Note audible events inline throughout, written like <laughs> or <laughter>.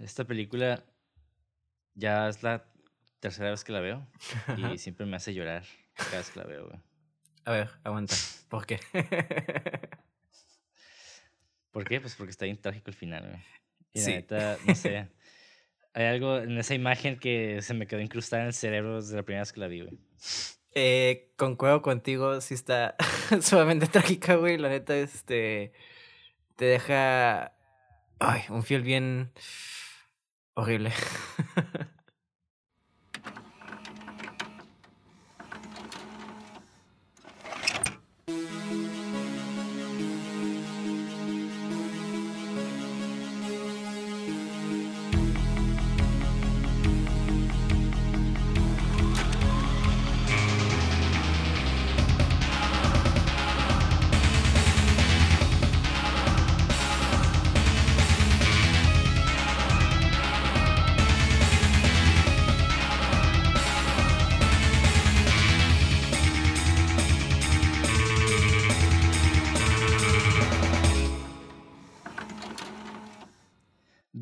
esta película ya es la tercera vez que la veo y <laughs> siempre me hace llorar cada vez que la veo, güey. A ver, aguanta. ¿Por qué? <laughs> ¿Por qué? Pues porque está bien trágico el final, güey. Y la Sí. neta, no sé. <laughs> Hay algo en esa imagen que se me quedó incrustada en el cerebro desde la primera vez que la vi, güey. Eh, concuerdo contigo, sí está sumamente trágica, güey. La neta, este. Te deja. Ay, un feel bien. Horrible. <laughs>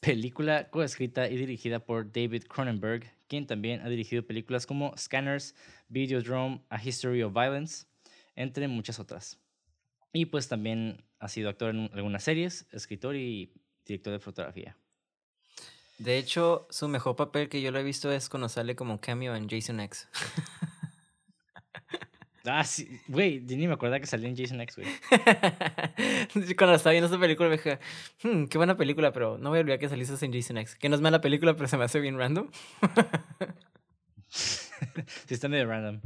película coescrita y dirigida por David Cronenberg, quien también ha dirigido películas como Scanners, Videodrome, A History of Violence, entre muchas otras. Y pues también ha sido actor en algunas series, escritor y director de fotografía. De hecho, su mejor papel que yo lo he visto es cuando sale como cameo en Jason X. <laughs> Ah, sí, güey, ni me acuerdo que salía en Jason X, güey. <laughs> Cuando estaba viendo esa película me dije, "Hmm, qué buena película, pero no voy a olvidar que saliste en Jason X. Que no es mala película, pero se me hace bien random. <laughs> sí, está medio random.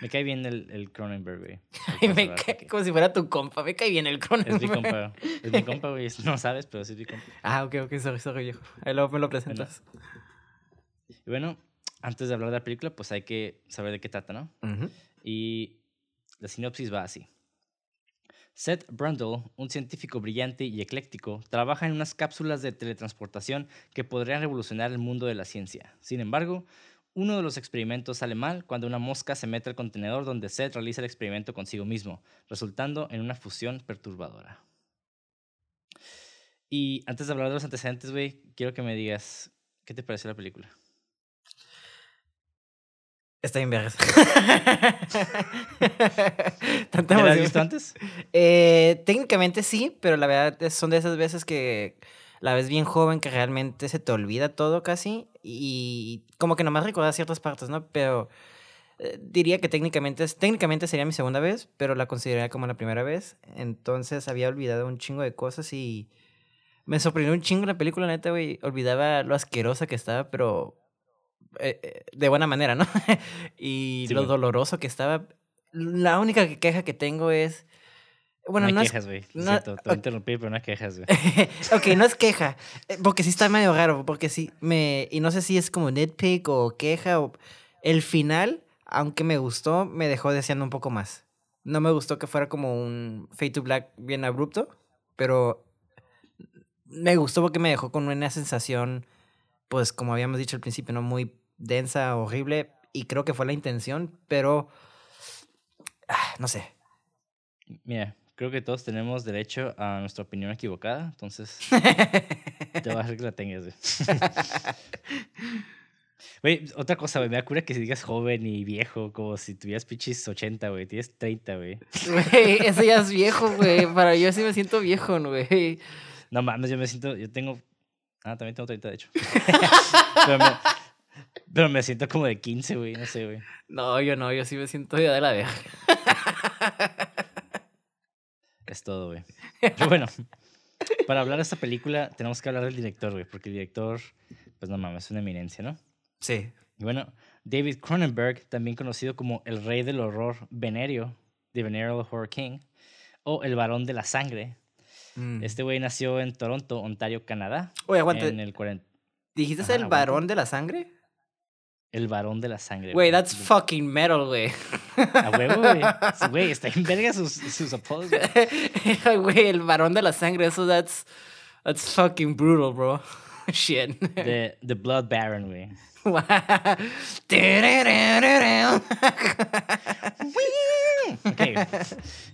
Me cae bien el, el Cronenberg, güey. <laughs> Y me cae como si fuera tu compa. Me cae bien el porque Es mi Cronenberg. compa. Es mi compa, güey. No sabes, pero sí es mi compa. Ah, ok, ok, sorry, sorry, viejo. Ahí luego me lo presentas. Y bueno, antes de hablar de la película, pues hay que saber de qué trata, ¿no? Ujú. Y la sinopsis va así. Seth Brundle, un científico brillante y ecléctico, trabaja en unas cápsulas de teletransportación que podrían revolucionar el mundo de la ciencia. Sin embargo, uno de los experimentos sale mal cuando una mosca se mete al contenedor donde Seth realiza el experimento consigo mismo, resultando en una fusión perturbadora. Y antes de hablar de los antecedentes, güey, quiero que me digas, ¿qué te pareció la película? Está bien vergas. <laughs> Tanta ¿Ya la has visto antes? Eh, técnicamente sí, pero la verdad son de esas veces que la ves bien joven que realmente se te olvida todo casi y como que nomás recuerdas ciertas partes, ¿no? Pero eh, diría que técnicamente, técnicamente sería mi segunda vez, pero la consideraría como la primera vez. Entonces había olvidado un chingo de cosas y me sorprendió un chingo la película, neta, güey. Olvidaba lo asquerosa que estaba, pero eh, eh, de buena manera, ¿no? <laughs> y Sí, lo doloroso que estaba. La única que- queja que tengo es... Bueno, no no es quejas, güey. No- siento, te voy a ok. interrumpir, pero no hay quejas, güey. <laughs> ok, no es queja, eh, porque sí está medio raro, porque sí me y no sé si es como nitpick o queja o el final, aunque me gustó, me dejó deseando un poco más. No me gustó que fuera como un Fade to Black bien abrupto, pero me gustó porque me dejó con una sensación, pues como habíamos dicho al principio, no muy densa, horrible y creo que fue la intención, pero ah, no sé. Mira, creo que todos tenemos derecho a nuestra opinión equivocada, entonces <laughs> te voy a hacer que la tengas, <laughs> güey. Otra cosa, güey, me da cura que si digas joven y viejo, como si tuvieras pichis 80, güey, tienes 30, güey. Güey, <laughs> eso ya es viejo, güey. Para yo sí me siento viejo, güey. No mames, yo me siento, yo tengo, ah, también tengo 30, de hecho. pero, me, pero me siento como de 15, güey, no sé, güey. No, yo no, yo sí me siento ya de la verga. <laughs> Es todo, güey. Pero bueno, para hablar de esta película tenemos que hablar del director, güey, porque el director, pues no mames, es una eminencia, ¿no? Sí. Y bueno, David Cronenberg, también conocido como el rey del horror venerio, The Venereal Horror King, o el varón de la sangre. Mm. Este güey nació en Toronto, Ontario, Canadá, Oye, aguante. en el 40... ¿Dijiste Ajá, el aguante. varón de la sangre? El varón de la sangre. Güey, that's fucking metal, güey. A huevo, güey. <laughs> Güey, está en verga sus, sus apodos, güey. <laughs> Güey, el varón de la sangre, eso that's, that's fucking brutal, bro. <laughs> Shit. The, the Blood Baron, güey. ok.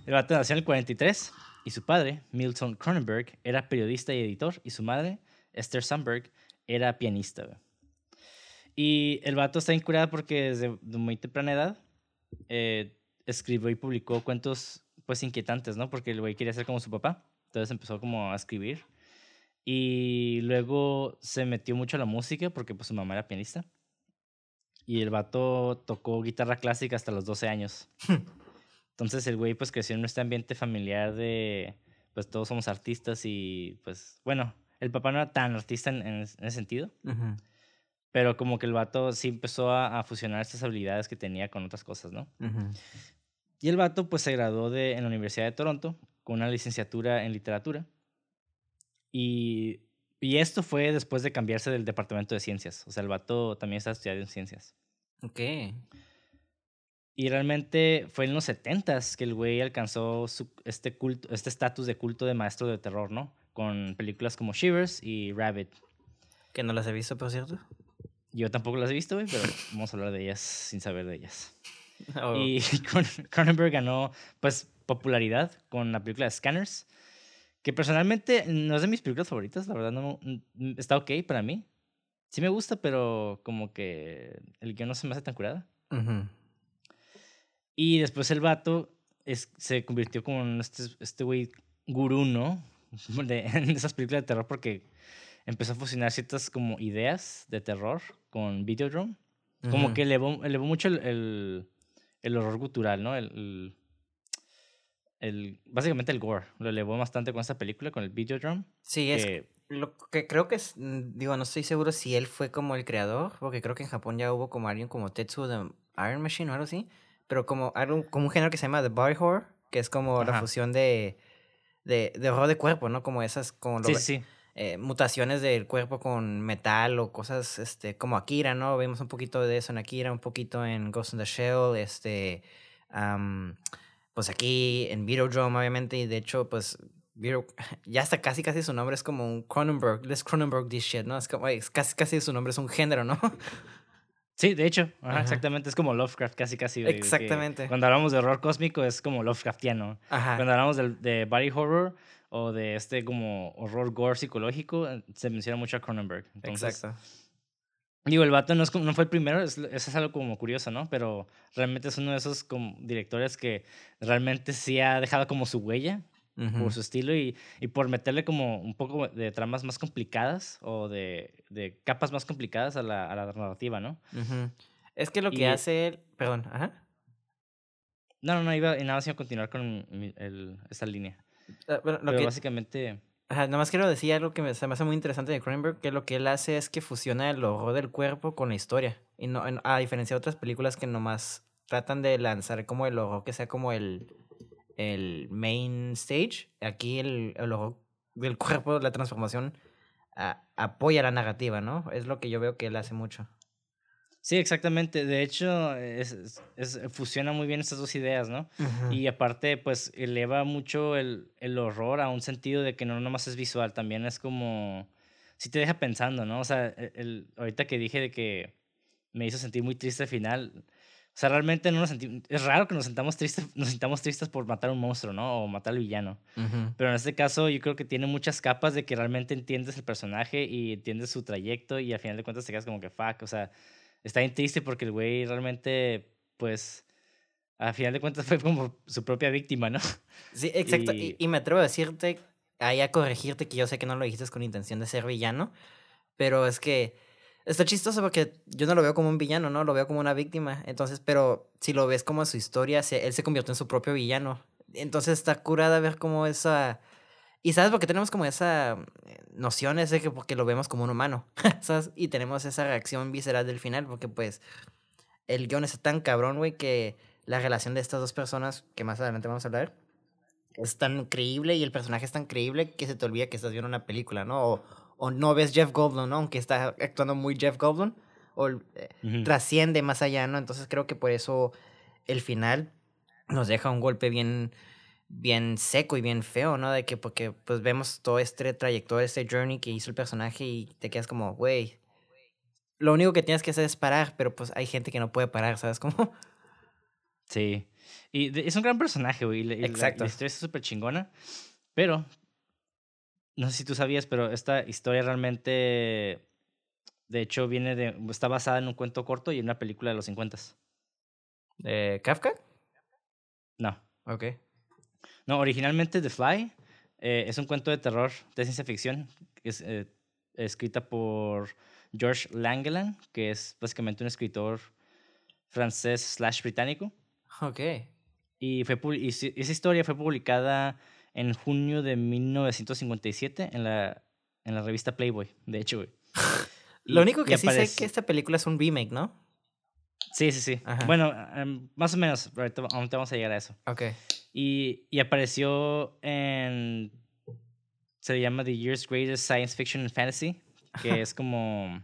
El vato nació en el 43 y su padre, Milton Cronenberg, era periodista y editor y su madre, Esther Sandberg, era pianista. güey. Y el vato está incurado porque desde de muy temprana edad eh, escribió y publicó cuentos pues inquietantes, ¿no? Porque el güey quería ser como su papá. Entonces empezó como a escribir. Y luego se metió mucho a la música porque pues su mamá era pianista. Y el vato tocó guitarra clásica hasta los 12 años. <laughs> Entonces el güey pues creció en este ambiente familiar de pues todos somos artistas y pues bueno, el papá no era tan artista en, en ese sentido. Ujú, Pero como que el vato sí empezó a, a fusionar estas habilidades que tenía con otras cosas, ¿no? ujú. Y el vato pues se graduó de, en la Universidad de Toronto con una licenciatura en literatura. Y, y esto fue después de cambiarse del departamento de ciencias. O sea, el vato también está estudiando en ciencias. Ok. Y realmente fue en los 70 que el güey alcanzó su, este culto, este estatus de culto de maestro de terror, ¿no? Con películas como Shivers y Rabbit. Que no las he visto, por cierto. Yo tampoco las he visto, güey, pero vamos a hablar de ellas sin saber de ellas. Oh. <laughs> Y <laughs> Cron- Cronenberg ganó, pues, popularidad con la película Scanners, que personalmente no es de mis películas favoritas, la verdad, no, mm, está ok para mí. Sí me gusta, pero como que el guion no se me hace tan curada. Ujú. Y después el vato es, se convirtió como en este, este güey gurú, ¿no? <laughs> De, en esas películas de terror porque empezó a fusionar ciertas como ideas de terror con Videodrome. Como que elevó, elevó mucho el, el, el horror gutural, ¿no? El, el, el- básicamente el gore. Lo elevó bastante con esta película, con el Videodrome. Sí, es que- lo que creo que es, mm, digo, no estoy seguro si él fue como el creador, porque creo que en Japón ya hubo como alguien como Tetsuo de Iron Machine o algo así, pero como, algo, como un género que se llama The Body Horror, que es como la Ajá. fusión de, de, de horror de cuerpo, ¿no? Como esas, como lo sí, sí. Eh, mutaciones del cuerpo con metal o cosas este, como Akira, ¿no? Vemos un poquito de eso en Akira, un poquito en Ghost in the Shell, este, pues aquí en Videodrome, obviamente, y de hecho, pues, <laughs> ya hasta casi casi su nombre es como un Cronenberg, let's Cronenberg this shit, ¿no? Es como, es casi casi su nombre es un género, ¿no? Sí, de hecho, ajá, Ajá. exactamente. Es como Lovecraft, casi, casi. de Exactamente. Cuando hablamos de horror cósmico es como Lovecraftiano. Ajá. Cuando hablamos del- de, body horror o de este como horror gore psicológico, eh, se menciona mucho a Cronenberg. Entonces, Exacto. Digo, el vato no, es, no fue el primero, es, eso es algo como curioso, ¿no? Pero realmente es uno de esos como directores que realmente sí ha dejado como su huella por su estilo y, y por meterle como un poco de tramas más complicadas o de, de capas más complicadas a la, a la narrativa, ¿no? Es que lo que Y- hace él, perdón, ajá. No, no, no, iba, y nada más iba a continuar con mi- el, esta línea. Ah, bueno, lo Pero que, básicamente, Ajá, nada más quiero decir algo que me, se me hace muy interesante de Cronenberg, que lo que él hace es que fusiona el horror del cuerpo con la historia. Y no, a diferencia de otras películas que nomás tratan de lanzar como el horror que sea como el, el main stage, aquí el, el horror del <laughs> cuerpo, la transformación, a- apoya la narrativa, ¿no? Es lo que yo veo que él hace mucho. Sí, exactamente. De hecho, es, es- es- fusiona muy bien estas dos ideas, ¿no? Y aparte, pues eleva mucho el, el horror a un sentido de que no nomás es visual, también es como. Sí te deja pensando, ¿no? O sea, el, el- ahorita que dije de que me hizo sentir muy triste al final. O sea, realmente no nos sentimos. Es raro que nos sentamos tristes, nos sintamos tristes por matar a un monstruo, ¿no? O matar al villano. Ujú. Pero en este caso, yo creo que tiene muchas capas de que realmente entiendes el personaje y entiendes su trayecto, y al final de cuentas te quedas como que fuck. O sea, está bien triste porque el güey realmente, pues. Al final de cuentas <laughs> fue como su propia víctima, ¿no? Sí, exacto. Y, Y- y me atrevo a decirte, ahí a corregirte, que yo sé que no lo dijiste con intención de ser villano, pero es que está chistoso porque yo no lo veo como un villano, ¿no? Lo veo como una víctima. Entonces, pero si lo ves como su historia, se- él se convirtió en su propio villano. Entonces está curada ver cómo esa... Y sabes, porque tenemos como esa eh, noción ese que porque lo vemos como un humano, <laughs> ¿sabes? Y tenemos esa reacción visceral del final, porque pues el guion está tan cabrón, güey, que la relación de estas dos personas, que más adelante vamos a hablar, es tan creíble y el personaje es tan creíble que se te olvida que estás viendo una película, ¿no? O, o no ves Jeff Goldblum, ¿no? Aunque está actuando muy Jeff Goldblum, ol- eh, trasciende más allá, ¿no? Entonces creo que por eso el final nos deja un golpe bien, bien seco y bien feo, ¿no? De que porque pues vemos todo este trayectoria, este journey que hizo el personaje y te quedas como, güey, lo único que tienes que hacer es parar, pero pues hay gente que no puede parar, ¿sabes cómo? <laughs> Sí. Y de- es un gran personaje, güey. la- la- Exacto. La, historia es súper chingona. Pero, no sé si tú sabías, pero esta historia realmente, de hecho, viene de, está basada en un cuento corto y en una película de los 50. Eh, ¿Kafka? No. Ok. No, originalmente The Fly eh, es un cuento de terror de ciencia ficción que es eh, escrita por George Langeland, que es básicamente un escritor francés slash británico. Ok. Y, fue, y esa historia fue publicada en junio de 1957 en la, en la revista Playboy, de hecho, güey. <laughs> Lo único que sí sé es que esta película es un remake, ¿no? Sí, sí, sí. Ajá. Bueno, em, más o menos, ahorita va- ahorita vamos a llegar a eso. Ok. Y, y apareció en... Se llama The Year's Greatest Science Fiction and Fantasy, que es como...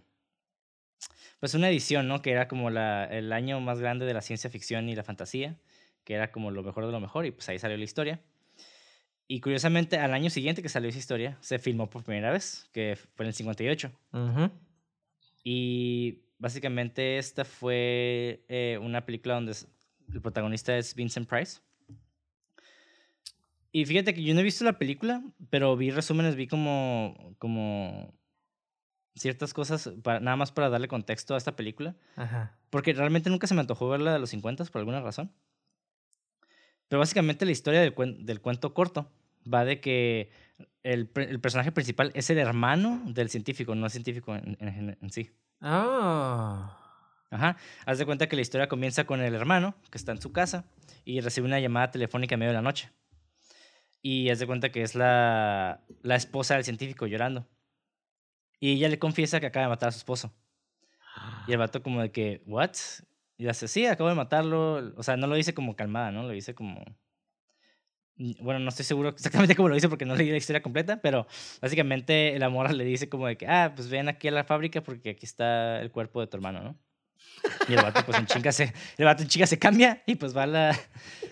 Pues una edición, ¿no? Que era como la, el año más grande de la ciencia ficción y la fantasía, que era como lo mejor de lo mejor, y pues ahí salió la historia. Y curiosamente, al año siguiente que salió esa historia, se filmó por primera vez, que fue en el 58. Ujú. Y básicamente esta fue eh, una película donde el protagonista es Vincent Price. Y fíjate que yo no he visto la película, pero vi resúmenes, vi como, como ciertas cosas, para, nada más para darle contexto a esta película. Ajá. Porque realmente nunca se me antojó verla de los 50 por alguna razón. Pero básicamente la historia del, cuen- del cuento corto va de que el, personaje principal es el hermano del científico, no el científico en- en- en sí. Oh. Ajá. Haz de cuenta que la historia comienza con el hermano que está en su casa y recibe una llamada telefónica en medio de la noche. Y haz de cuenta que es la, la esposa del científico llorando. Y ella le confiesa que acaba de matar a su esposo. Y el vato como de que, ¿what? Y dice, sí, acabo de matarlo. O sea, no lo dice como calmada, ¿no? Lo dice como... Bueno, no estoy seguro <laughs> exactamente cómo lo dice porque no leí la historia completa, pero básicamente el amor le dice como de que, ah, pues ven aquí a la fábrica porque aquí está el cuerpo de tu hermano, ¿no? Y el vato pues en chinga se, el vato en chinga se cambia y pues va a la,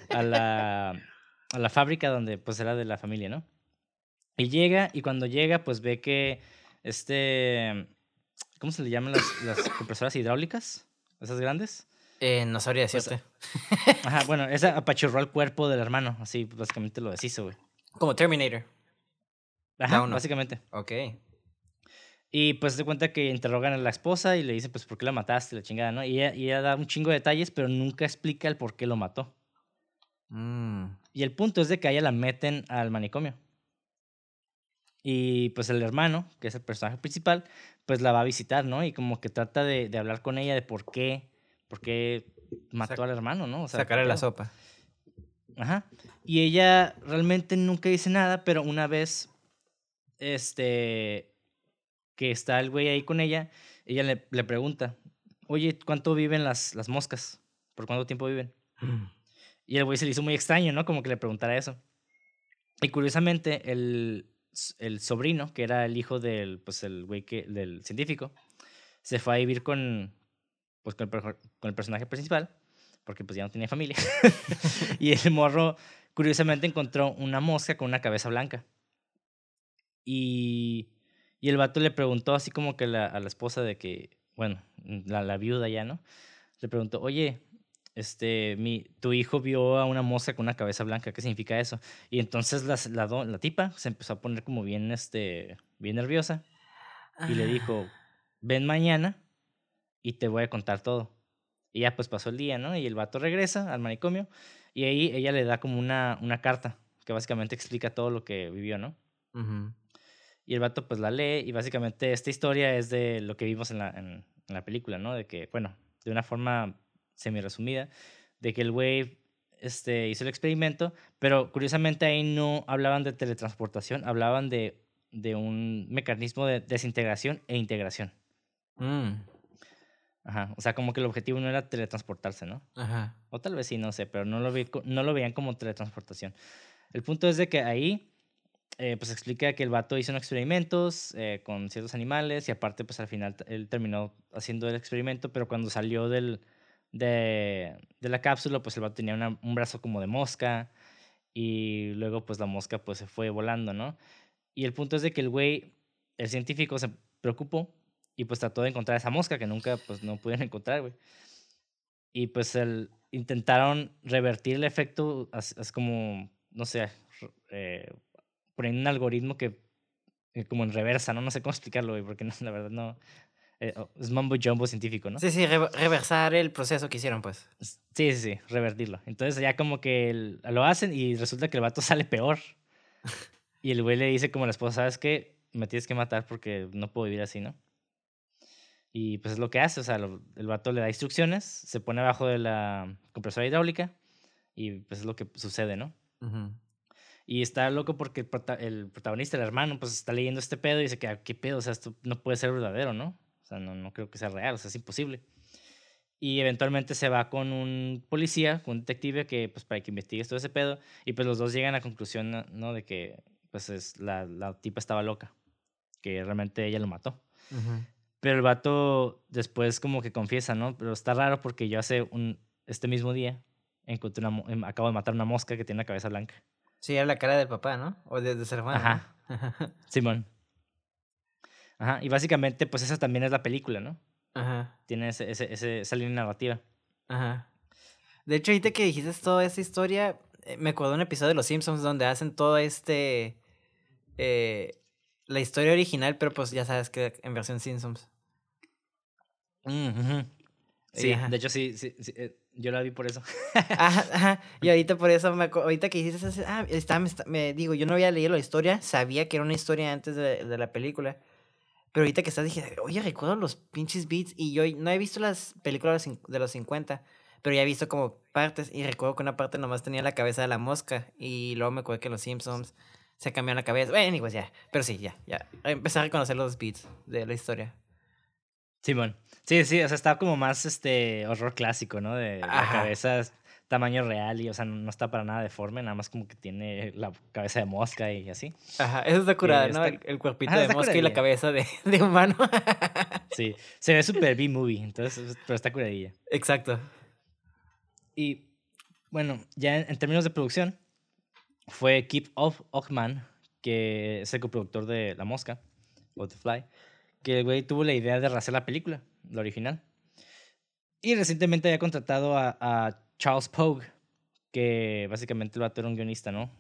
a la, a la fábrica donde pues era de la familia, ¿no? Y llega y cuando llega pues ve que este, ¿cómo se le llaman las, las compresoras hidráulicas? Esas grandes. Eh, no sabría Pues, decirte. Ajá, <laughs> bueno, esa apachurró el cuerpo del hermano, así básicamente lo deshizo, güey. Como Terminator. Ajá, básicamente. Ok. Y pues se cuenta que interrogan a la esposa y le dicen, pues, ¿por qué la mataste? La chingada, ¿no? Y ella, y ella da un chingo de detalles, pero nunca explica el por qué lo mató. Mm. Y el punto es de que a ella la meten al manicomio. Y pues el hermano, que es el personaje principal, pues la va a visitar, ¿no? Y como que trata de, de hablar con ella de por qué, por qué mató Sac- al hermano, ¿no? O sea, Sacarle ¿qué la sopa. Ajá. Y ella realmente nunca dice nada, pero una vez, este, que está el güey ahí con ella, ella le, le pregunta, oye, ¿cuánto viven las, las moscas? ¿Por cuánto tiempo viven? <clears throat> Y el güey se le hizo muy extraño, ¿no? Como que le preguntara eso. Y curiosamente, el, el sobrino, que era el hijo del, pues, el güey que, del científico, se fue a vivir con, pues, con, el, perjo- con el personaje principal, porque pues ya no tenía familia. <laughs> y el morro, curiosamente, encontró una mosca con una cabeza blanca. Y, y el vato le preguntó así como que la- a la esposa de que, bueno, la, la viuda ya, ¿no? Le preguntó, oye, este, mi, tu hijo vio a una mosca con una cabeza blanca, ¿qué significa eso? Y entonces la, la, la tipa se empezó a poner como bien, este, bien nerviosa y le dijo, ven mañana y te voy a contar todo. Y ya pues pasó el día, ¿no? Y el vato regresa al manicomio y ahí ella le da como una, una carta que básicamente explica todo lo que vivió, ¿no? Y el vato pues la lee y básicamente esta historia es de lo que vimos en la, en, en la película, ¿no? De que, bueno, de una forma semi resumida, de que el güey este, hizo el experimento, pero curiosamente ahí no hablaban de teletransportación, hablaban de, de un mecanismo de desintegración e integración. Mm. Ajá, o sea, como que el objetivo no era teletransportarse, ¿no? Ajá. O tal vez sí, no sé, pero no lo, vi no lo veían como teletransportación. El punto es de que ahí eh, pues explica que el vato hizo unos experimentos eh, con ciertos animales y aparte pues al final él terminó haciendo el experimento, pero cuando salió del, de, de la cápsula pues el vato tenía una- un brazo como de mosca y luego pues la mosca pues se fue volando, ¿no? Y el punto es de que el güey, el científico se preocupó y pues trató de encontrar esa mosca que nunca pues no pudieron encontrar, güey. Y pues el, intentaron revertir el efecto, as como, no sé, eh, poniendo un algoritmo que, eh, como en reversa, ¿no? No sé cómo explicarlo, güey, porque <laughs> no, la verdad no. eh, es mambo jumbo científico, ¿no? Sí, sí, re- reversar el proceso que hicieron, pues. Sí, sí, sí, revertirlo. Entonces ya como que el- lo hacen y resulta que el vato <laughs> sale peor. <laughs> Y el güey le dice como a la esposa, ¿sabes qué? Me tienes que matar porque no puedo vivir así, ¿no? Y pues es lo que hace, o sea, lo- el vato le da instrucciones, se pone abajo de la compresora hidráulica y pues es lo que sucede, ¿no? Ujú. Y está loco porque el, prota- el protagonista, el hermano, pues está leyendo este pedo y dice que, "Ah, ¿qué pedo? O sea, esto no puede ser verdadero, ¿no? O sea, no, no creo que sea real, o sea, es imposible. Y eventualmente se va con un policía, con un detective, que, pues, para que investigue todo ese pedo. Y pues los dos llegan a la conclusión, ¿no? De que, pues, es, la, la tipa estaba loca. Que realmente ella lo mató. Ujú. Pero el vato después como que confiesa, ¿no? Pero está raro porque yo hace un, este mismo día encontré una, em, acabo de matar una mosca que tiene una cabeza blanca. Sí, era la cara del papá, ¿no? O de, de su hermano. ¿no? Ajá. <laughs> Simón. Ajá, y básicamente, pues esa también es la película, ¿no? Ajá. Tiene ese, ese, ese- esa línea narrativa. Ajá. De hecho, ahorita que dijiste toda esta historia, eh, me acuerdo de un episodio de Los Simpsons donde hacen todo este. eh, la historia original, pero pues ya sabes que en versión Simpsons. Mm, ujú. Sí, ajá. de hecho sí, sí, sí, eh, yo la vi por eso. <laughs> Ajá, ajá. Y ahorita por eso, me ahorita que dijiste eso, ah, está, me, está- me digo, yo no había leído la historia, sabía que era una historia antes de, de la película. Pero ahorita que estás dije, oye, recuerdo los pinches beats y yo no he visto las películas de los cin- de los 50, pero ya he visto como partes y recuerdo que una parte nomás tenía la cabeza de la mosca y luego me acuerdo que los Simpsons se cambió la cabeza. Bueno, pues ya, pero sí, ya, ya. Empecé a reconocer los beats de la historia. Simón. Sí, sí, o sea, está como más este horror clásico, ¿no? De la cabeza tamaño real y, o sea, no, está para nada deforme, nada más como que tiene la cabeza de mosca y así. Ajá, eso está curada, ¿no? está- El, el cuerpito Ajá, de mosca y la cabeza de, <laughs> de humano. Sí, se ve súper B-movie, entonces, pero está curadilla. Exacto. Y bueno, ya en, en términos de producción, fue Kip of Ockman, que es el coproductor de La Mosca, o The Fly, que el güey tuvo la idea de rehacer la película, la original. Y recientemente había contratado a, a Charles Pogue, que básicamente el vato era un guionista, ¿no?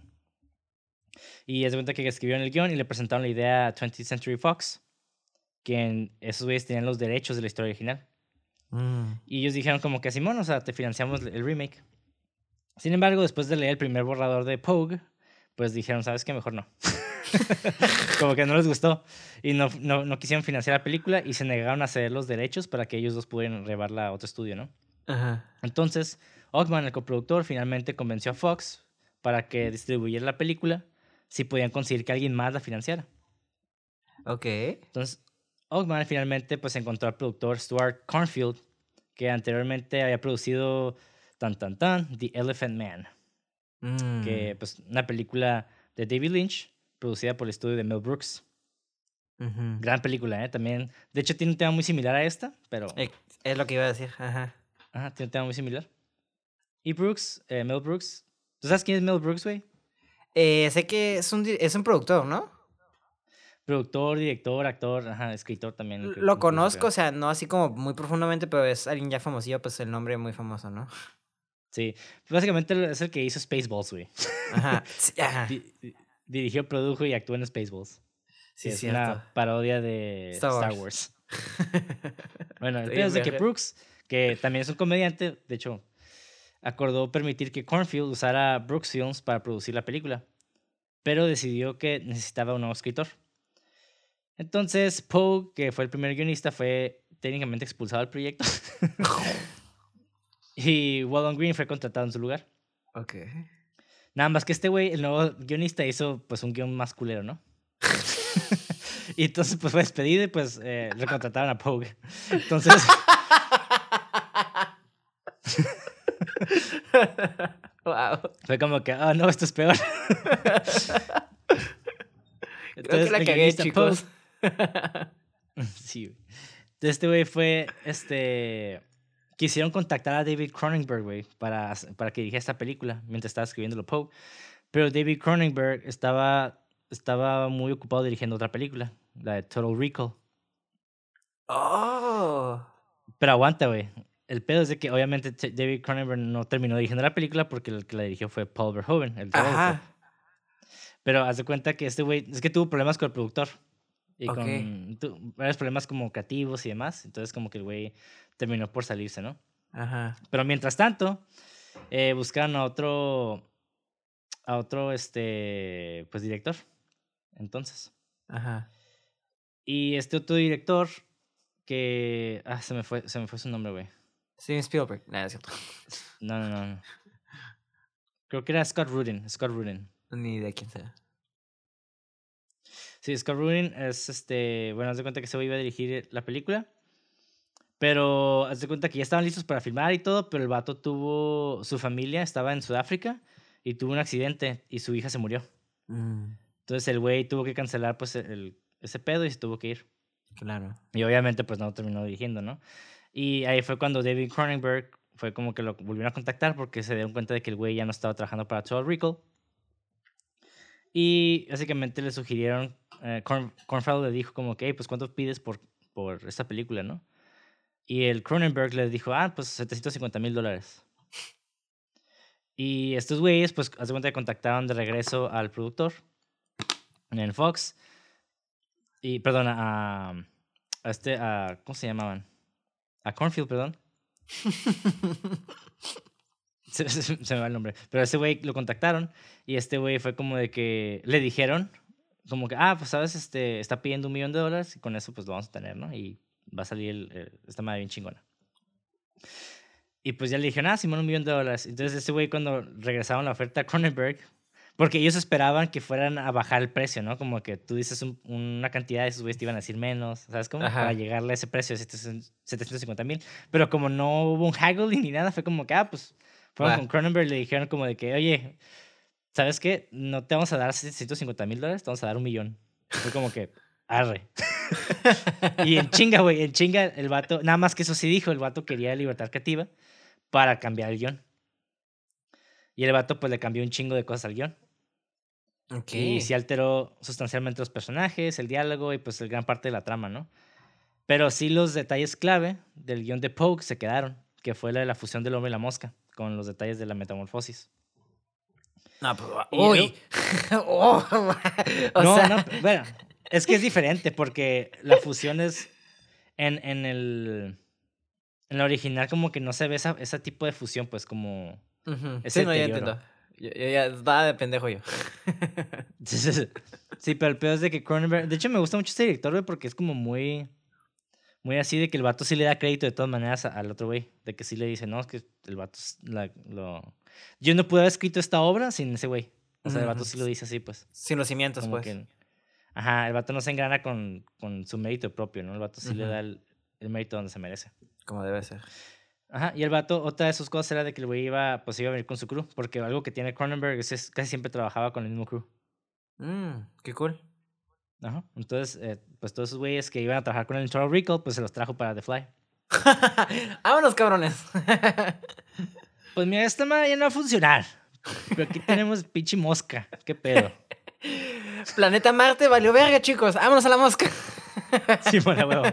Y es de cuenta que escribieron el guion y le presentaron la idea a 20th Century Fox, que en- esos güeyes tenían los derechos de la historia original. Mm. Y ellos dijeron como que Simón, o sea, te financiamos el remake. Sin embargo, después de leer el primer borrador de Pogue, pues dijeron, ¿sabes qué? Mejor no. <laughs> <laughs> como que no les gustó. Y no, no, no quisieron financiar la película y se negaron a ceder los derechos para que ellos dos pudieran llevarla a otro estudio, ¿no? Ajá. Entonces, Ockman, el coproductor, finalmente convenció a Fox para que distribuyera la película si podían conseguir que alguien más la financiara. Ok. Entonces, Ockman finalmente pues encontró al productor Stuart Cornfield, que anteriormente había producido tan tan tan The Elephant Man, Mm. que pues una película de David Lynch producida por el estudio de Mel Brooks. Ujú. Gran película, ¿eh? También, de hecho tiene un tema muy similar a esta, pero Eh, Es lo que iba a decir. Ajá. ajá, tiene un tema muy similar. Y Brooks, eh, Mel Brooks, ¿tú sabes quién es Mel Brooks, güey? Eh, sé que es un, es un productor, ¿no? Productor, director, actor, ajá, escritor también. Lo conozco, o sea, no así como muy profundamente, pero es alguien ya famosillo, pues el nombre muy famoso, ¿no? Sí, básicamente es el que hizo Spaceballs, güey. Ajá. <laughs> Sí, ajá. Di- di- dirigió, produjo y actuó en Spaceballs. Sí, es cierto. una parodia de Star Star, Wars. <laughs> Bueno, el es de que. Brooks, que también es un comediante, de hecho, acordó permitir que Cornfield usara Brooks Films para producir la película, pero decidió que necesitaba un nuevo escritor. Entonces, Poe, que fue el primer guionista, fue técnicamente expulsado del proyecto. <laughs> <laughs> y Wallon Green fue contratado en su lugar. Ok. Nada más que este güey, el nuevo guionista, hizo pues un guion más culero, ¿no? <laughs> y entonces pues fue despedido y pues eh, recontrataron a Pogue. Entonces, wow. fue como que, ah, no, esto es peor. Creo que la cagué, chicos. <laughs> Sí, güey. Entonces, Este güey fue, este... Quisieron contactar a David Cronenberg, güey, para, para que dirigiera esta película mientras estaba escribiendo Poe. Pero David Cronenberg estaba, estaba muy ocupado dirigiendo otra película, la de Total Recall. Oh. Pero aguanta, güey. El pedo es de que obviamente David Cronenberg no terminó dirigiendo la película porque el que la dirigió fue Paul Verhoeven, el. Ajá. Pero haz de cuenta que este güey, es que tuvo problemas con el productor. Y con varios problemas como creativos y demás. Entonces como que el güey terminó por salirse, ¿no? Ajá. Pero mientras tanto, eh, buscaron a otro, a otro, este, pues director. Entonces. Ajá. Y este otro director que, ah, se me fue, se me fue su nombre, güey. Steven Spielberg. Nada, es cierto. No, no, no, no. Creo que era Scott Rudin, Scott Rudin. Ni de quién sea. Sí, Scott Rudin es este. Bueno, haz de cuenta que se iba a dirigir la película. Pero haz de cuenta que ya estaban listos para filmar y todo, pero el vato tuvo. Su familia estaba en Sudáfrica y tuvo un accidente y su hija se murió. Mm, Entonces el güey tuvo que cancelar pues el, ese pedo y se tuvo que ir. claro. Y obviamente pues no terminó dirigiendo, ¿no? Y ahí fue cuando David Cronenberg fue como que lo volvieron a contactar porque se dieron cuenta de que el güey ya no estaba trabajando para Total Recall. Y básicamente le sugirieron, eh, le dijo como que, "Hey, pues ¿cuánto pides por, por esta película, no? Y el Cronenberg le dijo, ah, pues 750 mil dólares. Y estos güeyes, pues, hace cuenta que contactaron de regreso al productor en Fox. Y, perdón, a, a este, a, ¿cómo se llamaban? A Cornfield, perdón. <laughs> Se, se- se me va el nombre. Pero ese güey lo contactaron y este güey fue como de que le dijeron, como que, ah, pues sabes, este, está pidiendo un millón de dólares y con eso pues lo vamos a tener, ¿no? Y va a salir el- el- esta madre bien chingona. Y pues ya le dijeron, ah, Simón, un millón de dólares. Entonces ese güey cuando regresaron la oferta a Cronenberg, porque ellos esperaban que fueran a bajar el precio, ¿no? Como que tú dices un- una cantidad y esos güeyes te iban a decir menos, ¿sabes cómo? Ajá. Para llegarle a ese precio de 750 mil. Pero como no hubo un haggling ni nada, fue como que, ah, pues fueron con Cronenberg y le dijeron como de que, oye, ¿sabes qué? No te vamos a dar 750 mil dólares, te vamos a dar un millón. Fue como que, arre. y en chinga, güey, en chinga el vato, nada más que eso sí dijo, el vato quería libertad creativa para cambiar el guion. Y el vato pues le cambió un chingo de cosas al guion. Ok. Y sí alteró sustancialmente los personajes, el diálogo y pues el gran parte de la trama, ¿no? Pero sí los detalles clave del guion de Pogue se quedaron, que fue la de la fusión del hombre y la mosca, con los detalles de la metamorfosis. No, pues, Y uy. <laughs> Oh, o no, sea, no, bueno, es que es diferente porque la fusión es en, en el... En la original como que no se ve esa, ese tipo de fusión, pues como... ujú, ese Sí, no, ya entiendo. Ya, ya estaba de pendejo yo. <laughs> Sí, pero el peor es de que Cronenberg... De hecho, me gusta mucho este director, güey, porque es como muy... Muy así de que el vato sí le da crédito de todas maneras al otro güey. De que sí le dice, no, es que el vato la- lo... Yo no pude haber escrito esta obra sin ese güey. O sea, el vato sí lo dice así, pues. Sin los cimientos, Como pues. que... Ajá, el vato no se engrana con, con su mérito propio, ¿no? El vato sí le Ujú. da el, el mérito donde se merece. Como debe ser. Ajá, y el vato, otra de sus cosas era de que el güey iba, pues iba a venir con su crew, porque algo que tiene Cronenberg es, es casi siempre trabajaba con el mismo crew. Mm, qué cool. Ajá, entonces, eh, pues todos esos güeyes que iban a trabajar con en Total Recall, pues se los trajo para The Fly. <laughs> Vámonos, cabrones. <laughs> Pues mira, esta madre ya no va a funcionar. Pero aquí tenemos pinche mosca. ¿Qué pedo? <laughs> Planeta Marte valió verga, chicos. Vámonos a la mosca. Sí, buena huevo.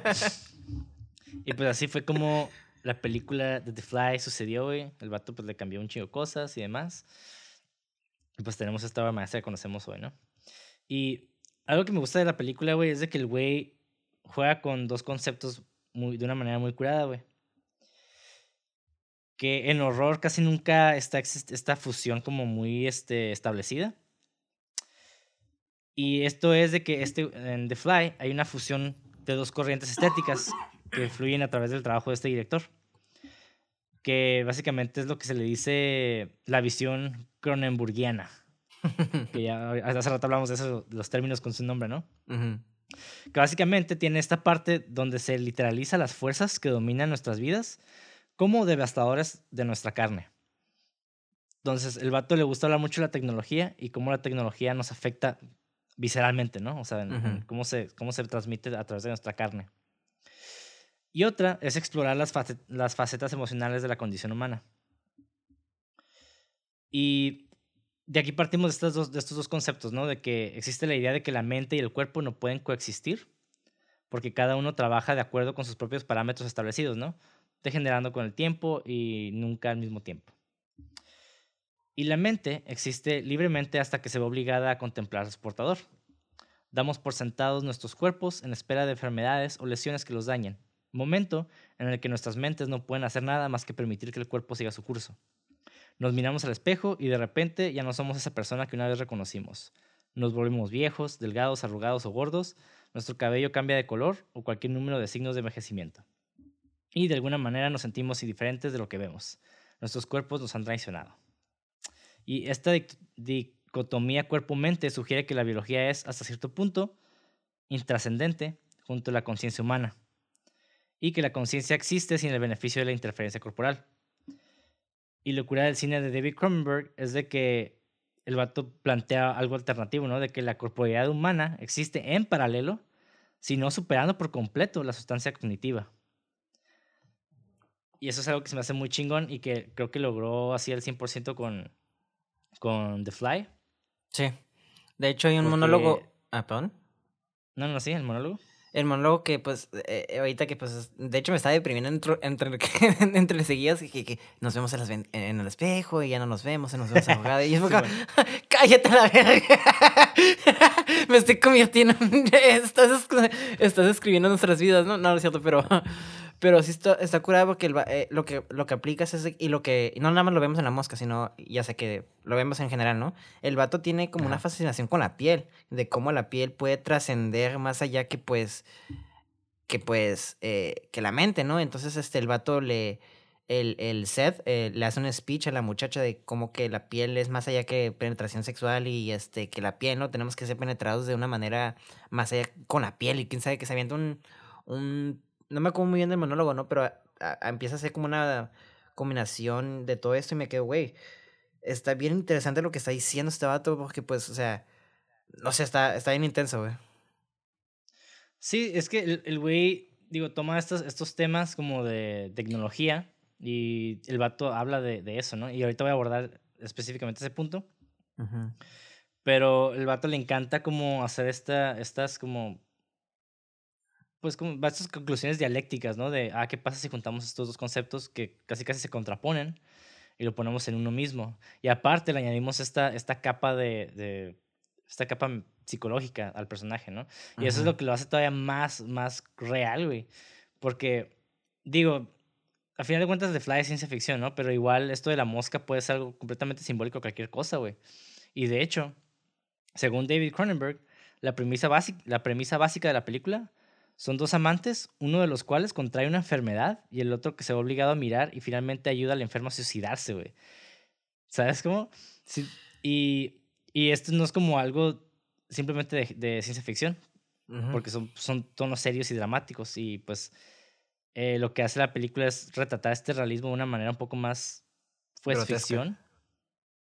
Y pues así fue como la película de The Fly sucedió, güey. El vato pues le cambió un chingo cosas y demás. Y pues tenemos esta obra maestra que conocemos hoy, ¿no? Y algo que me gusta de la película, güey, es de que el güey juega con dos conceptos muy, de una manera muy curada, güey. Que en horror casi nunca está esta fusión como muy este, establecida. Y esto es de que este, en The Fly hay una fusión de dos corrientes estéticas que fluyen a través del trabajo de este director. Que básicamente es lo que se le dice la visión cronenburgiana. <laughs> que ya hace rato hablamos de eso, los términos con su nombre, ¿no? Que básicamente tiene esta parte donde se literaliza las fuerzas que dominan nuestras vidas como devastadoras de nuestra carne. Entonces, el vato le gusta hablar mucho de la tecnología y cómo la tecnología nos afecta visceralmente, ¿no? O sea, en- en Ujú. cómo, se, cómo se transmite a través de nuestra carne. Y otra es explorar las, las facetas emocionales de la condición humana. Y de aquí partimos de, estos dos conceptos, ¿no? De que existe la idea de que la mente y el cuerpo no pueden coexistir, porque cada uno trabaja de acuerdo con sus propios parámetros establecidos, ¿no? Degenerando con el tiempo y nunca al mismo tiempo. Y la mente existe libremente hasta que se ve obligada a contemplar a su portador. Damos por sentados nuestros cuerpos en espera de enfermedades o lesiones que los dañen, momento en el que nuestras mentes no pueden hacer nada más que permitir que el cuerpo siga su curso. Nos miramos al espejo y de repente ya no somos esa persona que una vez reconocimos. Nos volvemos viejos, delgados, arrugados o gordos, nuestro cabello cambia de color o cualquier número de signos de envejecimiento. Y de alguna manera nos sentimos indiferentes de lo que vemos. Nuestros cuerpos nos han traicionado. Y esta dic- dicotomía cuerpo-mente sugiere que la biología es, hasta cierto punto, intrascendente junto a la conciencia humana. Y que la conciencia existe sin el beneficio de la interferencia corporal. Y la locura del cine de David Cronenberg es de que el vato plantea algo alternativo, ¿no? De que la corporalidad humana existe en paralelo, sino superando por completo la sustancia cognitiva. Y eso es algo que se me hace muy chingón y que creo que logró así al 100% con, con The Fly. Sí. De hecho, hay un Porque- monólogo. Ah, perdón. No, no, sí, el monólogo. El monólogo que, pues, eh, eh, ahorita que, pues, es- de hecho me estaba deprimiendo entre, <laughs> entre, <laughs> entre seguidas y que, que nos vemos en, las el espejo y ya no nos vemos, y nos vemos ahogados. Y es Sí, como, bueno. <laughs> cállate a la verga. me estoy convirtiendo en... Estás, es- estás escribiendo nuestras vidas, ¿no? No, no es cierto, pero... Pero sí está, está curado porque el eh, lo, que, lo que aplicas es... Y lo que... Y no nada más lo vemos en la mosca, sino... Ya sé que lo vemos en general, ¿no? El vato tiene como una fascinación con la piel. De cómo la piel puede trascender más allá que pues... Que pues... eh, que la mente, ¿no? Entonces este, el vato le... El, el Seth eh, le hace un speech a la muchacha de cómo que la piel es más allá que penetración sexual y este que la piel, ¿no? Tenemos que ser penetrados de una manera más allá con la piel y quién sabe que se avienta un... un no me acuerdo muy bien del monólogo, ¿no? Pero a- a- empieza a ser como una combinación de todo esto y me quedo, güey, está bien interesante lo que está diciendo este vato porque pues, o sea, no sé, está, está bien intenso, güey. Sí, es que el güey, digo, toma estos, estos temas como de tecnología y el vato habla de, de eso, ¿no? Y ahorita voy a abordar específicamente ese punto. Pero el vato le encanta como hacer esta, estas como, pues como estas conclusiones dialécticas, ¿no? De, ah, ¿qué pasa si juntamos estos dos conceptos que casi casi se contraponen y lo ponemos en uno mismo? Y aparte le añadimos esta, esta capa de, de- esta capa psicológica al personaje, ¿no? Y eso es lo que lo hace todavía más, más real, güey. Porque, digo, a final de cuentas The Fly es ciencia ficción, ¿no? Pero igual esto de la mosca puede ser algo completamente simbólico cualquier cosa, güey. Y de hecho, según David Cronenberg, la premisa, la premisa básica de la película son dos amantes, uno de los cuales contrae una enfermedad y el otro que se ve obligado a mirar y finalmente ayuda al enfermo a suicidarse, güey. ¿Sabes cómo? Sí, y, y esto no es como algo simplemente de, de ciencia ficción, porque son, son tonos serios y dramáticos y pues eh, lo que hace la película es retratar este realismo de una manera un poco más pues Grotesca. ficción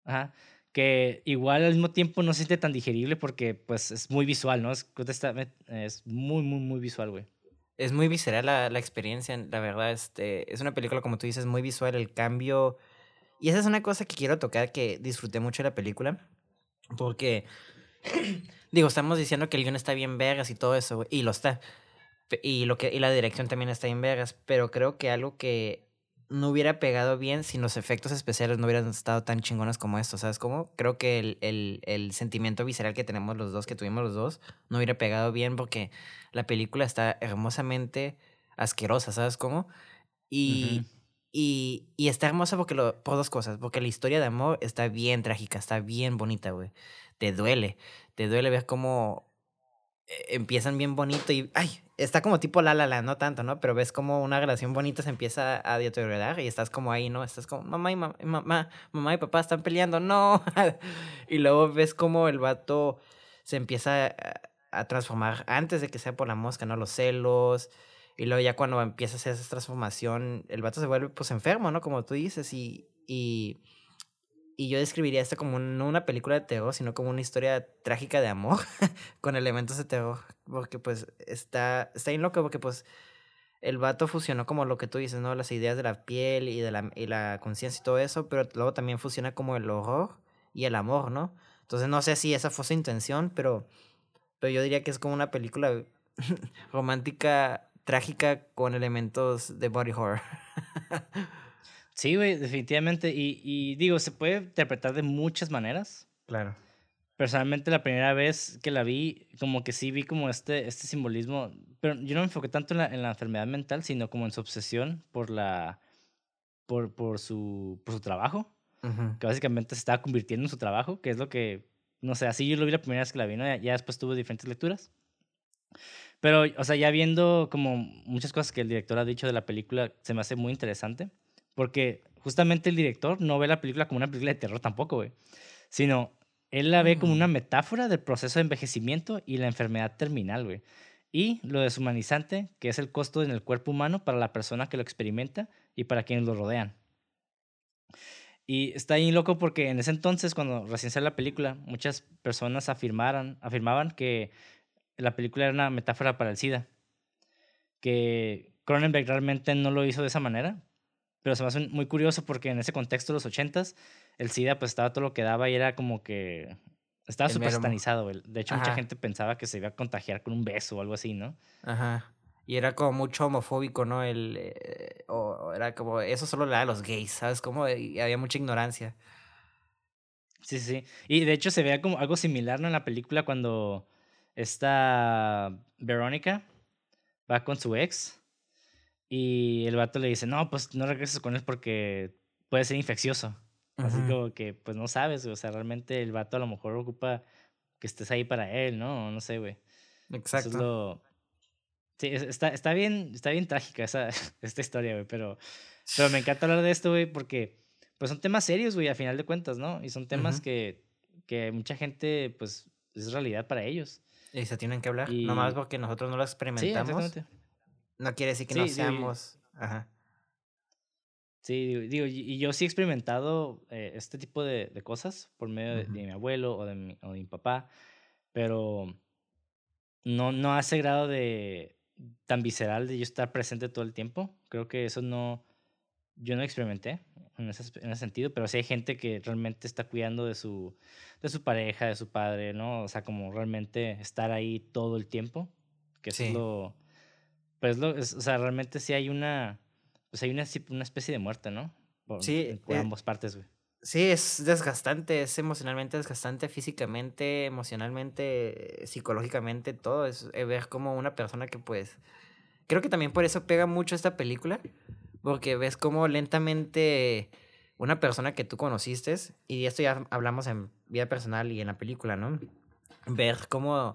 Ajá. Que igual al mismo tiempo no se siente tan digerible porque pues es muy visual no es, es muy muy muy visual güey Es muy visceral la, la experiencia, la verdad. Este, es una película, como tú dices, muy visual, el cambio. Y esa es una cosa que quiero tocar, que disfruté mucho de la película. Porque, <clears throat> digo, estamos diciendo que el guion está bien vergas y todo eso, güey, y lo está. Y, lo que, y la dirección también está bien vergas, pero creo que algo que no hubiera pegado bien si los efectos especiales no hubieran estado tan chingones como estos, ¿sabes cómo? Creo que el, el, el sentimiento visceral que tenemos los dos, que tuvimos los dos, no hubiera pegado bien porque la película está hermosamente asquerosa, ¿sabes cómo? Y, y, y está hermosa porque lo, por dos cosas, porque la historia de amor está bien trágica, está bien bonita, güey. Te duele, te duele ver cómo empiezan bien bonito y, ay, está como tipo la la la, no tanto, ¿no? Pero ves como una relación bonita se empieza a deteriorar y estás como ahí, ¿no? Estás como, mamá y mamá, mamá, mamá y papá están peleando, no. <laughs> y luego ves como el vato se empieza a, a transformar antes de que sea por la mosca, ¿no? Los celos. Y luego ya cuando empieza a hacer esa transformación, el vato se vuelve pues enfermo, ¿no? Como tú dices, y, y, y yo describiría esto como no una película de terror, sino como una historia trágica de amor <laughs> con elementos de terror. Porque pues está, está bien loco porque pues el vato fusionó como lo que tú dices, ¿no? Las ideas de la piel y de la, y la conciencia y todo eso, pero luego también fusiona como el horror y el amor, ¿no? Entonces no sé si esa fue su intención, pero, pero yo diría que es como una película <laughs> romántica, trágica con elementos de body horror. <laughs> Sí, güey, definitivamente. Y, y digo, se puede interpretar de muchas maneras. Claro. Personalmente, la primera vez que la vi, como que sí vi como este, este simbolismo. Pero yo no me enfoqué tanto en la, en la enfermedad mental, sino como en su obsesión por la. por, por, su, por su trabajo. Que básicamente se estaba convirtiendo en su trabajo, que es lo que. No sé, así yo lo vi la primera vez que la vi, ¿no? Ya, ya después tuve diferentes lecturas. Pero, o sea, ya viendo como muchas cosas que el director ha dicho de la película, se me hace muy interesante. Porque justamente el director no ve la película como una película de terror tampoco, güey. Sino, él la ve como una mm. metáfora del proceso de envejecimiento y la enfermedad terminal, güey. Y lo deshumanizante, que es el costo en el cuerpo humano para la persona que lo experimenta y para quienes lo rodean. Y está ahí loco porque en ese entonces, cuando recién salió la película, muchas personas afirmaran, afirmaban que la película era una metáfora para el SIDA. Que Cronenberg realmente no lo hizo de esa manera, pero se me hace muy curioso porque en ese contexto de los ochentas, el SIDA pues estaba todo lo que daba y era como que estaba súper satanizado. De hecho, mucha gente pensaba que se iba a contagiar con un beso o algo así, ¿no? Ajá. Y era como mucho homofóbico, ¿no? El, eh, o, era como, eso solo le da a los gays, ¿sabes? Como había mucha ignorancia. Sí, sí. Y de hecho se veía como algo similar, ¿no? En la película cuando esta Verónica va con su ex y el vato le dice, no, pues no regreses con él porque puede ser infeccioso. Así como que, pues no sabes, o sea, realmente el vato a lo mejor ocupa que estés ahí para él, ¿no? No sé, güey. Exacto. Sí, está, está, bien, está bien trágica esa, <laughs> esta historia, güey, pero, pero me encanta hablar de esto, güey, porque pues son temas serios, güey, a final de cuentas, ¿no? Y son temas que, que mucha gente, pues, es realidad para ellos. Y se tienen que hablar, y... nomás porque nosotros no lo experimentamos. Sí, no quiere decir que no seamos. Ajá. Sí, digo, y yo sí he experimentado eh, este tipo de, de, cosas por medio de, mi abuelo o de mi, o de mi papá, pero no, no a ese grado de tan visceral de yo estar presente todo el tiempo. Creo que eso no, yo no experimenté en ese, en ese sentido, pero sí hay gente que realmente está cuidando de su, de su pareja, de su padre, ¿no? O sea, como realmente estar ahí todo el tiempo, que eso es lo pues lo, o sea, realmente sí hay una, pues hay una, una especie de muerte, ¿no? Por, sí. Por eh, ambas partes, güey. Sí, es desgastante, es emocionalmente desgastante, físicamente, emocionalmente, psicológicamente, todo. Es eh, ver como una persona que pues... Creo que también por eso pega mucho esta película, porque ves como lentamente una persona que tú conociste, y esto ya hablamos en vida personal y en la película, ¿no? Ver cómo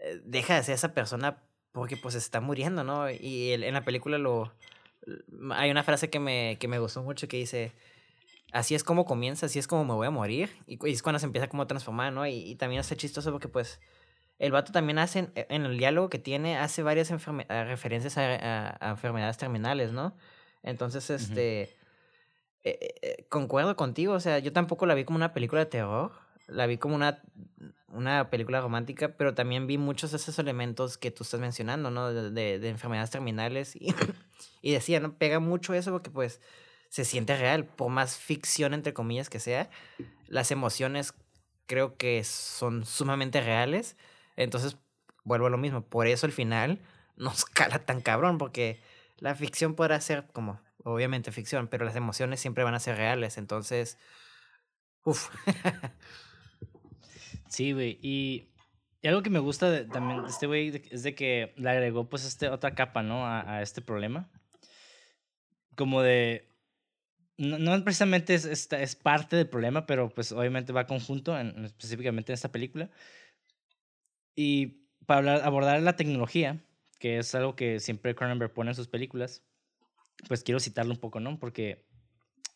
eh, deja de ser esa persona porque pues está muriendo, ¿no? Y en la película lo... Hay una frase que me, que me gustó mucho que dice, así es como comienza, así es como me voy a morir. Y, es cuando se empieza como a transformar, ¿no? Y, también hace chistoso porque pues el vato también hace, en, el diálogo que tiene, hace varias referencias a, enfermedades terminales, ¿no? Entonces, este, eh, eh, concuerdo contigo, o sea, yo tampoco la vi como una película de terror, la vi como una una película romántica, pero también vi muchos de esos elementos que tú estás mencionando, ¿no? De, de, enfermedades terminales. Y, <laughs> y, decía, ¿no? Pega mucho eso porque pues se siente real, por más ficción, entre comillas, que sea. Las emociones creo que son sumamente reales. Entonces, vuelvo a lo mismo. Por eso el final <laughs> nos cala tan cabrón, porque la ficción podrá ser como, obviamente ficción, pero las emociones siempre van a ser reales. Entonces, uff. <laughs> Sí, güey. Y, algo que me gusta de, también de este güey es de que le agregó pues este otra capa, ¿no? A, a este problema. Como de... No, no precisamente es, es, es, parte del problema, pero pues obviamente va conjunto, en, específicamente en esta película. Y para hablar, abordar la tecnología, que es algo que siempre Cronenberg pone en sus películas, pues quiero citarlo un poco, ¿no? Porque,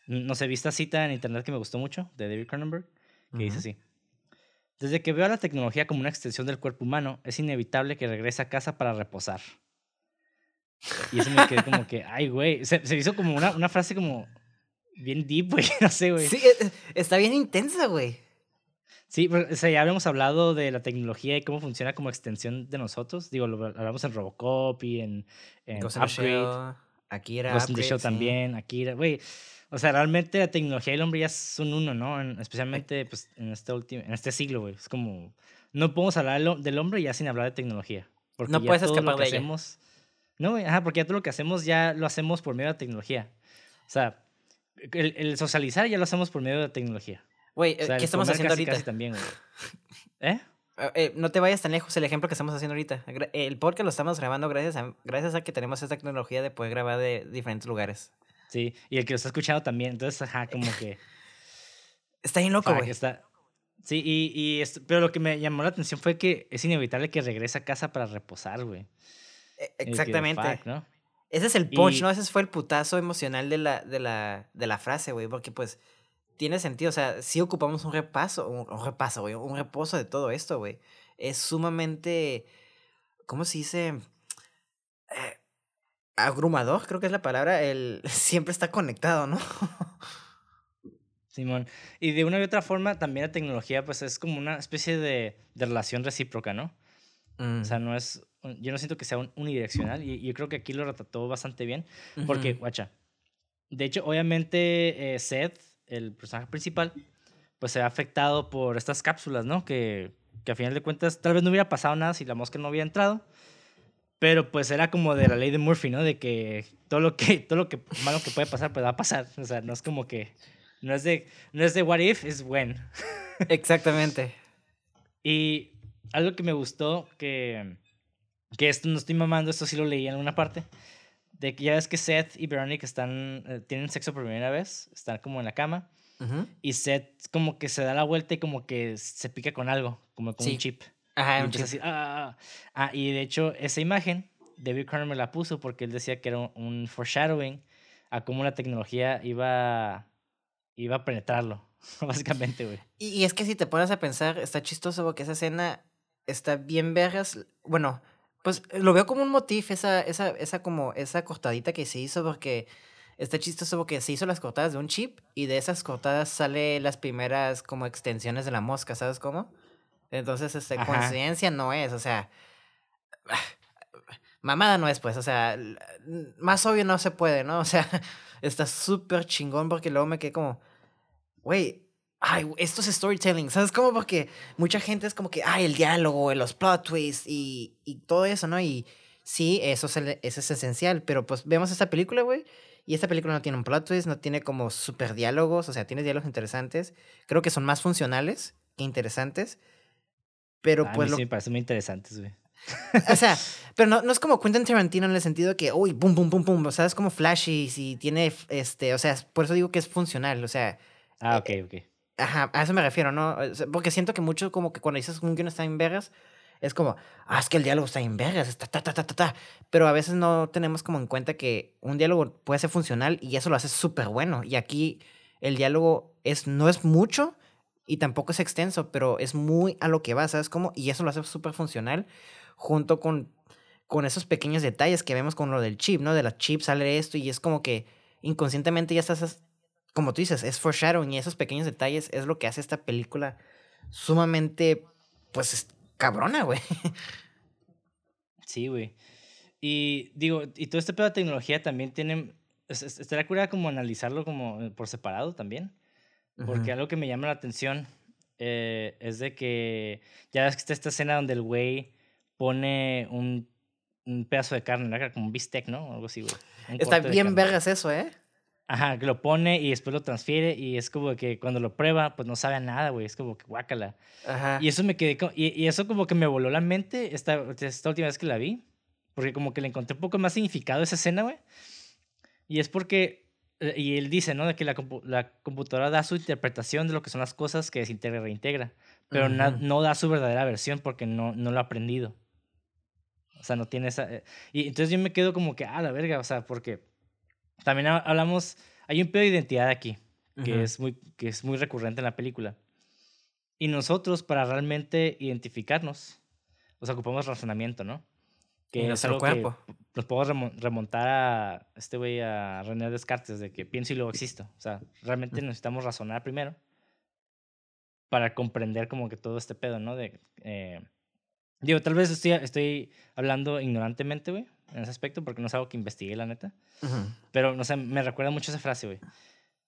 no sé, vi esta cita en internet que me gustó mucho, de David Cronenberg, que dice así. Desde que veo a la tecnología como una extensión del cuerpo humano, es inevitable que regrese a casa para reposar. Y eso me quedé como que, <laughs> ay, güey. Se, se hizo como una, una frase como bien deep, güey, <laughs> no sé, güey. Sí, e- e- está bien intensa, güey. Sí, pero, o sea, ya habíamos hablado de la tecnología y cómo funciona como extensión de nosotros. Digo, lo hablamos en Robocop y en, en Ghost Upgrade. Shell, Akira, Ghost in the Upgrade, sí. también, Akira, güey. O sea, realmente la tecnología y el hombre ya son uno, ¿no? En- especialmente pues, en, este último, en este siglo, güey. Es como, no podemos hablar del ho- del hombre ya sin hablar de tecnología. Porque No ya puedes todo lo escapar que de ella. hacemos, No, güey, ajá, porque ya todo lo que hacemos ya lo hacemos por medio de la tecnología. O sea, el, el socializar ya lo hacemos por medio de la tecnología. Güey, O sea, ¿qué estamos haciendo casi, ahorita? casi también, güey. <laughs> ¿Eh? Eh, eh, no te vayas tan lejos el ejemplo que estamos haciendo ahorita. El podcast lo estamos grabando gracias a, gracias a que tenemos esta tecnología de poder grabar de diferentes lugares. Sí, y el que lo está escuchando también. Entonces, ajá, como que... Está bien loco, güey. está... Sí, y, y esto- pero lo que me llamó la atención fue que es inevitable que regrese a casa para reposar, güey. Que, Exactamente. fuck, ¿no? Ese es el punch, Y- ¿no? Ese fue el putazo emocional de la, de la, de la frase, güey. Porque, pues, tiene sentido. O sea, sí ocupamos un repaso, un, un repaso, güey. Un reposo de todo esto, güey. Es sumamente. ¿Cómo se dice? Eh, abrumador, creo que es la palabra. El <laughs> siempre está conectado, ¿no? <laughs> Simón. Y de una u otra forma, también la tecnología, pues es como una especie de, de relación recíproca, ¿no? O sea, no es. Yo no siento que sea un- unidireccional y yo creo que aquí lo retrató bastante bien. Porque, guacha, de hecho, obviamente, eh, Seth, el personaje principal, pues se ha afectado por estas cápsulas, ¿no? Que, que a final de cuentas tal vez no hubiera pasado nada si la mosca no hubiera entrado. Pero pues era como de la ley de Murphy, ¿no? De que todo lo que, todo lo que malo que puede pasar, pues va a pasar. O sea, no es como que. No es de, no es de what if, es when. <laughs> Exactamente. Y algo que me gustó, que, que esto no estoy mamando, esto sí lo leí en alguna parte, de que ya ves que Seth y Veronica están, eh, tienen sexo por primera vez, están como en la cama, y Seth como que se da la vuelta y como que se pica con algo, como con Sí. un chip. Ajá, y empieza así, "Ah, ah, ah". Ah, y de hecho esa imagen, David Cronenberg me la puso porque él decía que era un, un foreshadowing a cómo la tecnología iba, iba a penetrarlo, <laughs> básicamente, güey. Y, y es que si te pones a pensar, está chistoso porque esa escena está bien vergas. Bueno, pues lo veo como un motif, esa, esa, esa como, esa cortadita que se hizo porque está chistoso porque se hizo las cortadas de un chip y de esas cortadas sale las primeras como extensiones de la mosca, ¿sabes cómo? Entonces, este, Ajá. coincidencia no es, o sea, <sighs> mamada no es, pues, o sea, más obvio no se puede, ¿no? <laughs> O sea, está súper chingón porque luego me quedé como, güey, ay, esto es storytelling, ¿sabes cómo? Porque mucha gente es como que, ay, el diálogo, los plot twists y, y todo eso, ¿no? Y sí, eso es, el- eso es esencial, pero pues vemos esta película, güey, y esta película no tiene un plot twist, no tiene como super diálogos, o sea, tiene diálogos interesantes, creo que son más funcionales que interesantes, pero a pues mí lo sí me parece muy interesantes, güey. o sea, pero no, no es como Quentin Tarantino en el sentido de que, uy, boom, boom, boom, boom. O sea, es como flashy, si tiene, este, o sea, por eso digo que es funcional. O sea, Ah, ok, Eh, ok. ajá, a eso me refiero, ¿no? O sea, porque siento que mucho como que cuando dices un guion está en vergas, es como, ah, es que el diálogo está en vergas, está ta, ta, ta, ta, ta. Pero a veces no tenemos como en cuenta que un diálogo puede ser funcional y eso lo hace súper bueno. Y aquí el diálogo es, no es mucho y tampoco es extenso, pero es muy a lo que va, ¿sabes cómo? Y eso lo hace súper funcional junto con, con esos pequeños detalles que vemos con lo del chip, ¿no? De la chip sale esto y es como que inconscientemente ya estás, como tú dices, es foreshadowing y esos pequeños detalles es lo que hace esta película sumamente, pues, es- cabrona, güey. <laughs> Sí, güey. Y digo, y todo este pedo de tecnología también tiene. es- es- Estaría curada como analizarlo como eh, por separado también. Porque Ujú. algo que me llama la atención eh, es de que ya ves que está esta escena donde el güey pone un, un pedazo de carne, ¿no? como un bistec, ¿no? O algo así, güey. Está bien vergas eso, ¿eh? Ajá, que lo pone y después lo transfiere y es como que cuando lo prueba, pues no sabe a nada, güey. Es como que guácala. Ajá. Y eso me quedé, y, y eso como que me voló la mente esta, esta última vez que la vi, porque como que le encontré un poco más significado a esa escena, güey. Y es porque, y él dice, ¿no? De que la, la computadora da su interpretación de lo que son las cosas que desintegra y reintegra, pero na- Ujú. no da su verdadera versión porque no, no lo ha aprendido. O sea, no tiene esa... eh, Y entonces yo me quedo como que, ah, la verga, o sea, porque también ha- hablamos, hay un pedo de identidad aquí, que, Ujú. es muy, que es muy recurrente en la película. Y nosotros, para realmente identificarnos, o sea, ocupamos razonamiento, ¿no? Y es nuestro algo que nos podemos remontar a este güey, a René Descartes, de que pienso y luego existo. O sea, realmente necesitamos razonar primero para comprender como que todo este pedo, ¿no? De, eh, digo, tal vez estoy, estoy hablando ignorantemente, güey, en ese aspecto, porque no es algo que investigué, la neta. Pero, no sé, me recuerda mucho esa frase, güey.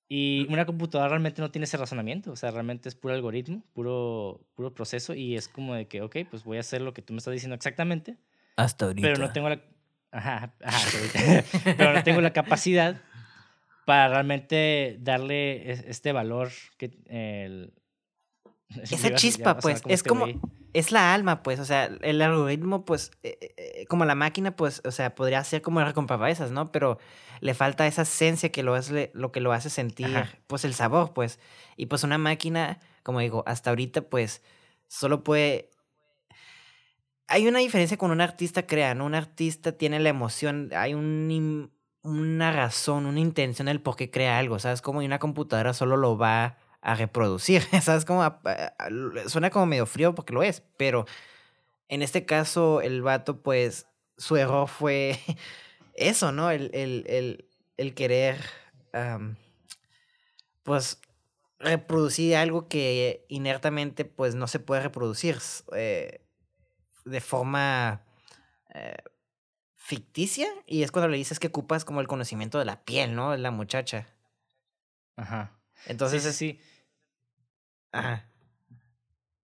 Y una computadora realmente no tiene ese razonamiento, o sea, realmente es puro algoritmo, puro, puro proceso y es como de que, ok, pues voy a hacer lo que tú me estás diciendo exactamente. Hasta ahorita. Pero no tengo la, ajá, ajá, <laughs> pero no tengo la capacidad para realmente darle este valor que el, esa chispa, pues, es como, es la alma, pues, o sea, el algoritmo, pues, eh, eh, como la máquina, pues, o sea, podría ser como el esas, ¿no? Pero le falta esa esencia que lo, es lo que lo hace sentir, pues, el sabor, pues. Y pues una máquina, como digo, hasta ahorita, pues, solo puede... Hay una diferencia con un artista crea, ¿no? Un artista tiene la emoción, hay un, una razón, una intención del por qué crea algo, ¿sabes? Como una computadora solo lo va a reproducir. <laughs> ¿Sabes? Como suena como medio frío porque lo es, pero en este caso el vato, pues, su error fue <laughs> eso, ¿no? El, el, el, el querer, pues, reproducir algo que inertamente, pues, no se puede reproducir eh, de forma eh, ficticia. Y es cuando le dices que ocupas como el conocimiento de la piel, ¿no? La muchacha. Ajá. Entonces, sí, sí. Ajá.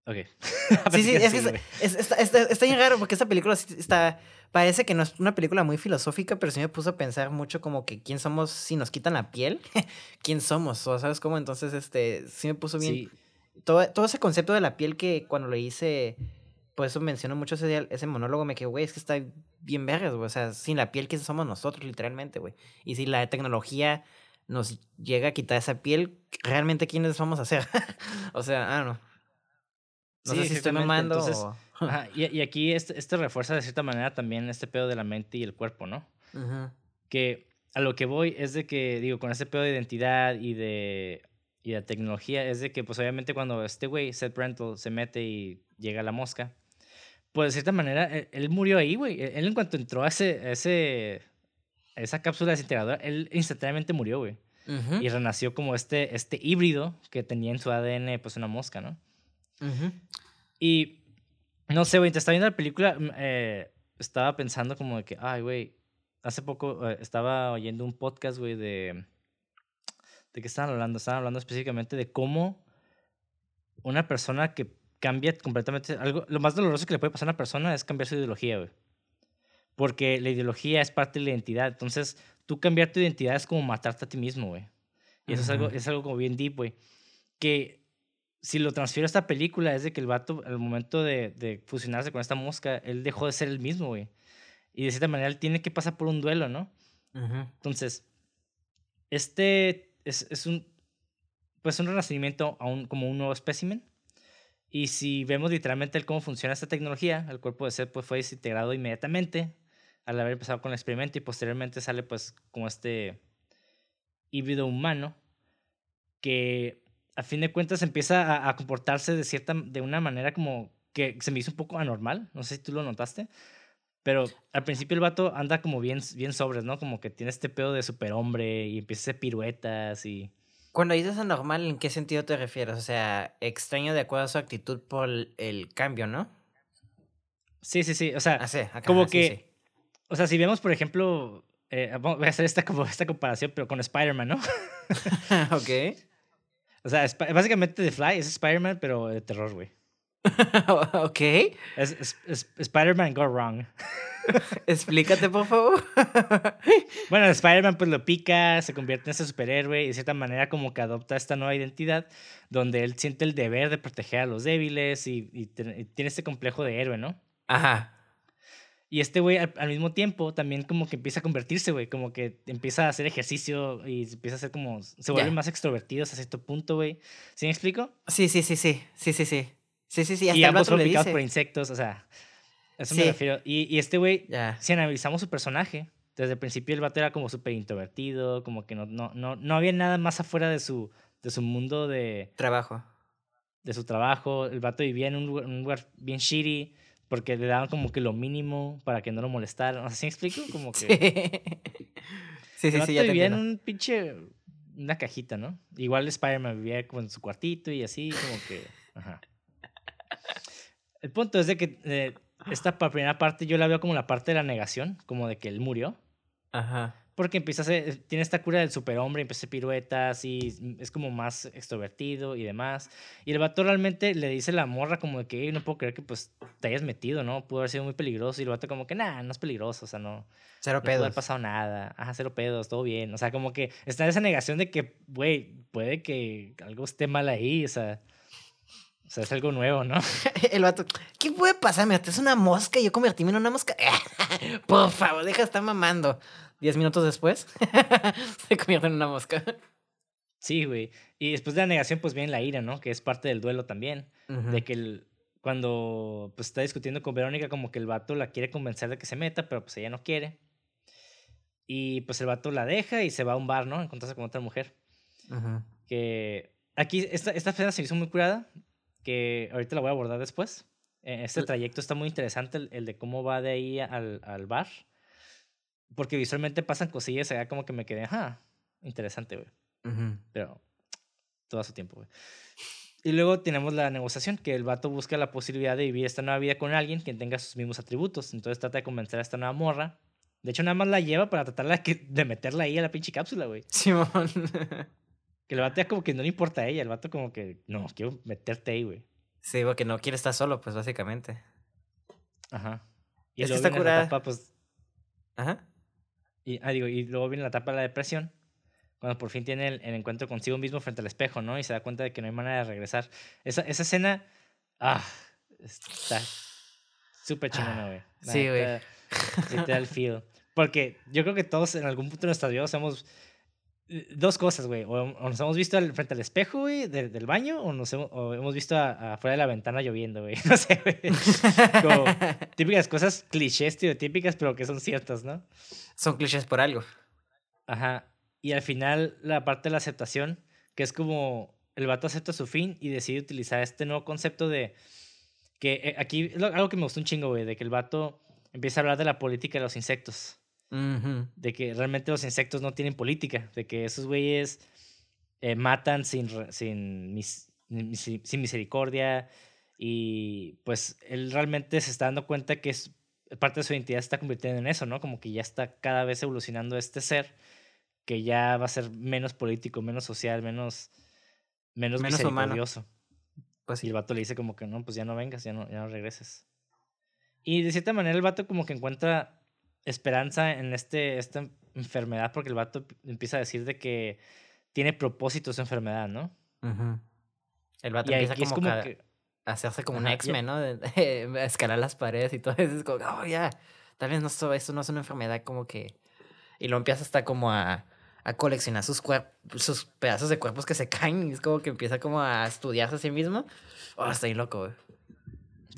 Ok. <laughs> sí, sí, es que está, está, está, bien raro porque esta película está. Parece que no es una película muy filosófica, pero sí me puso a pensar mucho como que quién somos si nos quitan la piel. <laughs> ¿Quién somos? O sabes cómo, entonces, este, sí me puso bien. Todo, todo ese concepto de la piel que cuando lo hice, por eso menciono mucho ese, ese monólogo, me quedé, güey, es que está bien vergas, güey. O sea, sin la piel, ¿quién somos nosotros, literalmente, güey? Y si la tecnología nos llega a quitar esa piel, realmente quiénes vamos a ser. <laughs> o sea, ah, no. No sé si estoy mamando <laughs> y, aquí este, este, refuerza de cierta manera también este pedo de la mente y el cuerpo, ¿no? Que a lo que voy es de que, digo, con este pedo de identidad y de, y de tecnología, es de que, pues obviamente cuando este güey, Seth Rental, se mete y llega a la mosca, pues de cierta manera, él, murió ahí, güey. Él en cuanto entró a ese, ese esa cápsula desintegradora, él instantáneamente murió, güey. Y renació como este, este híbrido que tenía en su ADN, pues, una mosca, ¿no? Y, no sé, güey, te estaba viendo la película, mm, eh, estaba pensando como de que, ay, güey, hace poco eh, estaba oyendo un podcast, güey, de... ¿De qué estaban hablando? Estaban hablando específicamente de cómo una persona que cambia completamente algo, lo más doloroso que le puede pasar a una persona es cambiar su ideología, güey porque la ideología es parte de la identidad. Entonces, tú cambiar tu identidad es como matarte a ti mismo, güey. Y eso es, algo, es algo como bien deep, güey. Que si lo transfiero a esta película es de que el vato, al momento de, de fusionarse con esta mosca, él dejó de ser el mismo, güey. Y de cierta manera él tiene que pasar por un duelo, ¿no? Entonces, este es, es, un, pues un renacimiento a un, como un nuevo espécimen. Y si vemos literalmente cómo funciona esta tecnología, el cuerpo de Seth pues, fue desintegrado inmediatamente al haber empezado con el experimento y posteriormente sale pues como este híbrido humano que a fin de cuentas empieza a, comportarse de cierta de una manera como que se me hizo un poco anormal, no sé si tú lo notaste, pero al principio el vato anda como bien bien sobres, ¿no? Como que tiene este pedo de superhombre y empieza a hacer piruetas y cuando dices anormal, ¿en qué sentido te refieres? O sea, extraño de acuerdo a su actitud por el, cambio, ¿no? Sí, sí, sí. O sea, ah, como que o sea, si vemos, por ejemplo, eh, voy a hacer esta, como, esta comparación, pero con Spider-Man, ¿no? <laughs> ok. O sea, básicamente The Fly es Spider-Man, pero de terror, güey. <laughs> ok. Es, Spider-Man Go Wrong. <laughs> Explícate, por favor. <laughs> bueno, Spider-Man pues lo pica, se convierte en ese superhéroe y de cierta manera como que adopta esta nueva identidad donde él siente el deber de proteger a los débiles y, y tiene este complejo de héroe, ¿no? Ajá. Y este güey al, mismo tiempo también como que empieza a convertirse, güey, como que empieza a hacer ejercicio y empieza a ser como, se vuelve más extrovertido hasta cierto punto, güey. ¿Sí me explico? Sí, sí, sí, sí, sí, sí, sí. Sí, sí, sí, hasta y ambos son picados por insectos, o sea, eso me refiero. Y, y este güey, si analizamos su personaje, desde el principio el vato era como súper introvertido, como que no, no, no, no había nada más afuera de su, de su mundo de... Trabajo. De su trabajo. El vato vivía en un lugar, un lugar bien shitty Porque le daban como que lo mínimo para que no lo molestaran. ¿Así me explico? <laughs> Como que. Sí, sí, el sí, vato ya te vivía en un pinche. Una cajita, ¿no? Igual Spider-Man vivía como en su cuartito y así, como que. Ajá. El punto es de que eh, esta pa- primera parte yo la veo como la parte de la negación, como de que él murió. Ajá. Porque empieza a ser, tiene esta cura del superhombre, empieza a hacer piruetas y es como más extrovertido y demás. Y el vato realmente le dice a la morra como de que "Ey, no puedo creer que pues te hayas metido, ¿no? Pudo haber sido muy peligroso. Y el vato como que, nah, no es peligroso, o sea, no, Cero no puede haber pedos. pasado nada. Ajá, cero pedos, todo bien. O sea, como que está esa negación de que, güey, puede que algo esté mal ahí, o sea... O sea, es algo nuevo, ¿no? <laughs> El vato, ¿qué puede pasar? Me es una mosca y yo convertirme en una mosca. <laughs> Por favor, deja de estar mamando. Diez minutos después, <laughs> se convierte en una mosca. Sí, güey. Y después de la negación, pues viene la ira, ¿no? Que es parte del duelo también. De que el, cuando pues, está discutiendo con Verónica, como que el vato la quiere convencer de que se meta, pero pues ella no quiere. Y pues el vato la deja y se va a un bar, ¿no? A encontrarse con otra mujer. Que aquí, esta, esta escena se hizo muy curada, que ahorita la voy a abordar después. Eh, Este trayecto está muy interesante, el, el de cómo va de ahí al, al bar. Porque visualmente pasan cosillas allá como que me quedé, ajá, interesante, güey Ujú. pero todo a su tiempo, güey. Y luego tenemos la negociación, que el vato busca la posibilidad de vivir esta nueva vida con alguien que tenga sus mismos atributos. Entonces trata de convencer a esta nueva morra. De hecho, nada más la lleva para tratar de que- de meterla ahí a la pinche cápsula, güey. Simón. <laughs> Que el vato ya como que no le importa a ella. El vato como que, no, quiero meterte ahí, güey. sí, porque no quiere estar solo, pues básicamente. Ajá. Y Es que luego está viene la curada. etapa, pues, Ajá. y, ah, digo, y luego viene la etapa de la depresión. Cuando por fin tiene el, el encuentro consigo mismo frente al espejo, ¿no? Y se da cuenta de que no hay manera de regresar. Esa, esa escena, ah, está súper chingona, güey. La Sí, güey. Literal feel. Porque yo creo que todos en algún punto de nuestras vidas hemos... Dos cosas, güey. O, o nos hemos visto al- frente al espejo, güey, del, del baño, o nos hemos, o hemos visto afuera de la ventana lloviendo, güey. <laughs> No sé, güey. Como típicas cosas clichés, estereotípicas, pero que son ciertas, ¿no? Son clichés por algo. Ajá. Y al final, la parte de la aceptación, que es como el vato acepta su fin y decide utilizar este nuevo concepto de que eh, aquí algo que me gustó un chingo, güey, de que el vato empieza a hablar de la política de los insectos, De que realmente los insectos no tienen política, de que esos güeyes eh, matan sin, sin, mis- sin, sin misericordia y pues él realmente se está dando cuenta que es parte de su identidad se está convirtiendo en eso, ¿no? Como que ya está cada vez evolucionando este ser que ya va a ser menos político, menos social, menos, menos, Menos humano. misericordioso. Pues Y el vato le dice como que no, pues ya no vengas, ya no, ya no regreses. Y de cierta manera el vato como que encuentra esperanza en este, esta enfermedad porque el vato empieza a decir de que tiene propósito su enfermedad, ¿no? El vato Y empieza como, como que que... a hacerse como un Ajá, X-Men, ¿no? De, de <laughs> escalar las paredes y todo eso. Es como, oh, ya. Tal vez no, so- esto no es una enfermedad como que... Y lo empieza hasta como a, a coleccionar sus, sus pedazos de cuerpos que se caen. Y es como que empieza como a estudiarse a sí mismo. Oh, estoy loco, güey.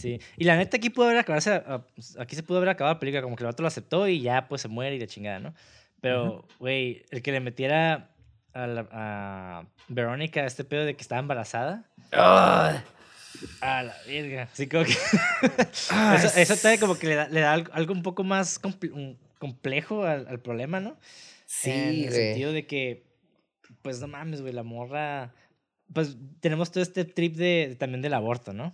Sí. Y la neta aquí pudo haber acabado, aquí se pudo haber acabado la película, como que el vato lo aceptó y ya pues se muere y la chingada, ¿no? Pero, güey, el que le metiera a, la- a Verónica este pedo de que estaba embarazada, Ah, a la verga. Así como que... ah, eso, eso es- todavía como que le da, le da algo, algo un poco más comple- complejo al, al problema, ¿no? en Sí, el güey. sentido de que, pues no mames, güey, la morra... Pues tenemos todo este trip de, también del aborto, ¿no?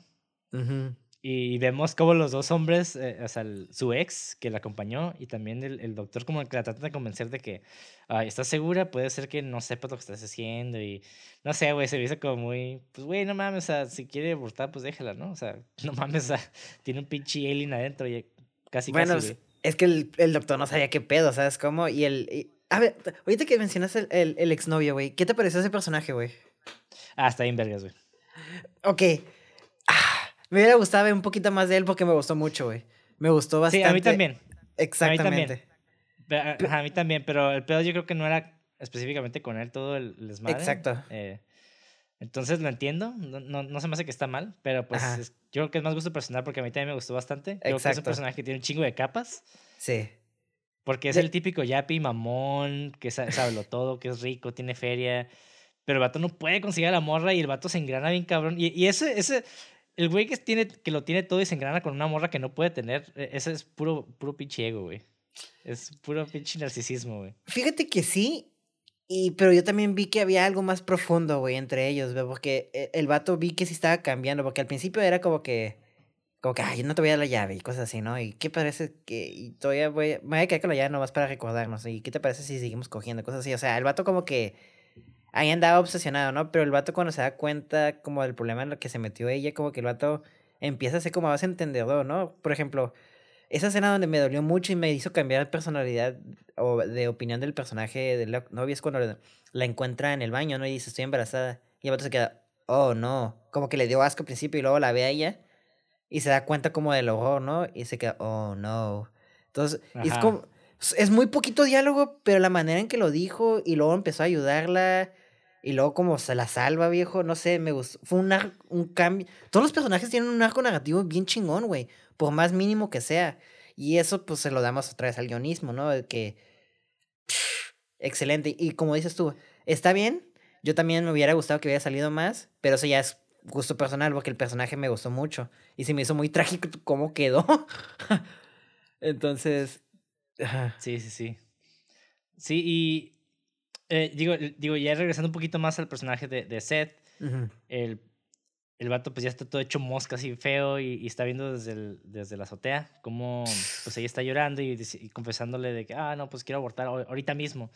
Ujú. Y vemos como los dos hombres, eh, o sea, el- su ex que la acompañó y también el, el doctor como que la tratan de convencer de que, "Ay, ¿estás segura? Puede ser que no sepas lo que estás haciendo y no sé, güey, se me como muy, pues güey, no mames, o sea, si quiere abortar, pues déjala, ¿no? O sea, <laughs> no mames, o sea, tiene un pinche alien adentro y casi, Bueno, casi, es- güey. es que el, el doctor no sabía qué pedo, ¿sabes cómo? Y el... y- a ver, ahorita que mencionas el, el, el exnovio, güey, ¿qué te pareció ese personaje, güey? Ah, está bien vergas, güey. Ok. Me hubiera gustado ver un poquito más de él porque me gustó mucho, güey. Me gustó Sí, bastante. a mí también. Exactamente. A- mí también, pero el pedo yo creo que no era específicamente con él todo el desmadre. Exacto. eh, entonces lo entiendo, no, no, no se me hace que está mal, pero pues es- yo creo que es más gusto personal porque a mí también me gustó bastante. Creo que es un Exacto. personaje que tiene un chingo de capas, Sí. porque es De- el típico yapi mamón, que sa- sabe lo todo, que es rico, tiene feria, pero el vato no puede conseguir a la morra y el vato se engrana bien cabrón. Y, y ese, ese, el güey que, tiene, que lo tiene todo y se engrana con una morra que no puede tener, e, ese es puro, puro pinche ego, güey. Es puro pinche narcisismo, güey. Fíjate que sí, y, pero yo también vi que había algo más profundo, güey, entre ellos, güey, porque e, el vato vi que sí estaba cambiando, porque al principio era como que, como que, ay, no te voy a dar la llave y cosas así, ¿no? Y qué parece que, y todavía voy, me voy a quedar con la llave nomás para recordarnos, y qué te parece si seguimos cogiendo, cosas así, o sea, el vato como que ahí andaba obsesionado, ¿no? Pero el vato cuando se da cuenta como del problema en lo que se metió ella, como que el vato empieza a ser como más entendedor, ¿no? Por ejemplo, esa escena donde me dolió mucho y me hizo cambiar de personalidad o de opinión del personaje de la novia es cuando la encuentra en el baño, ¿no? Y dice, estoy embarazada. Y el vato se queda, oh, no. Como que le dio asco al principio y luego la ve a ella y se da cuenta como del horror, ¿no? Y se queda, oh, no. Entonces, es como, es muy poquito diálogo, pero la manera en que lo dijo y luego empezó a ayudarla y luego como se la salva, viejo, no sé, me gustó. Fue un, un cambio. Todos los personajes tienen un arco negativo bien chingón, güey. Por más mínimo que sea. Y eso pues se lo damos otra vez al guionismo, ¿no? Que... excelente. Y como dices tú, está bien. Yo también me hubiera gustado que hubiera salido más, pero eso ya es gusto personal porque el personaje me gustó mucho. Y se me hizo muy <laughs> trágico cómo quedó. <laughs> Entonces... Sí, sí, sí. Sí, y eh, digo, digo, ya regresando un poquito más al personaje de, de Seth, el, el vato pues ya está todo hecho mosca así feo y, está viendo desde, el, desde la azotea cómo pues ella está llorando y, confesándole de que, ah, no, pues quiero abortar ahorita mismo.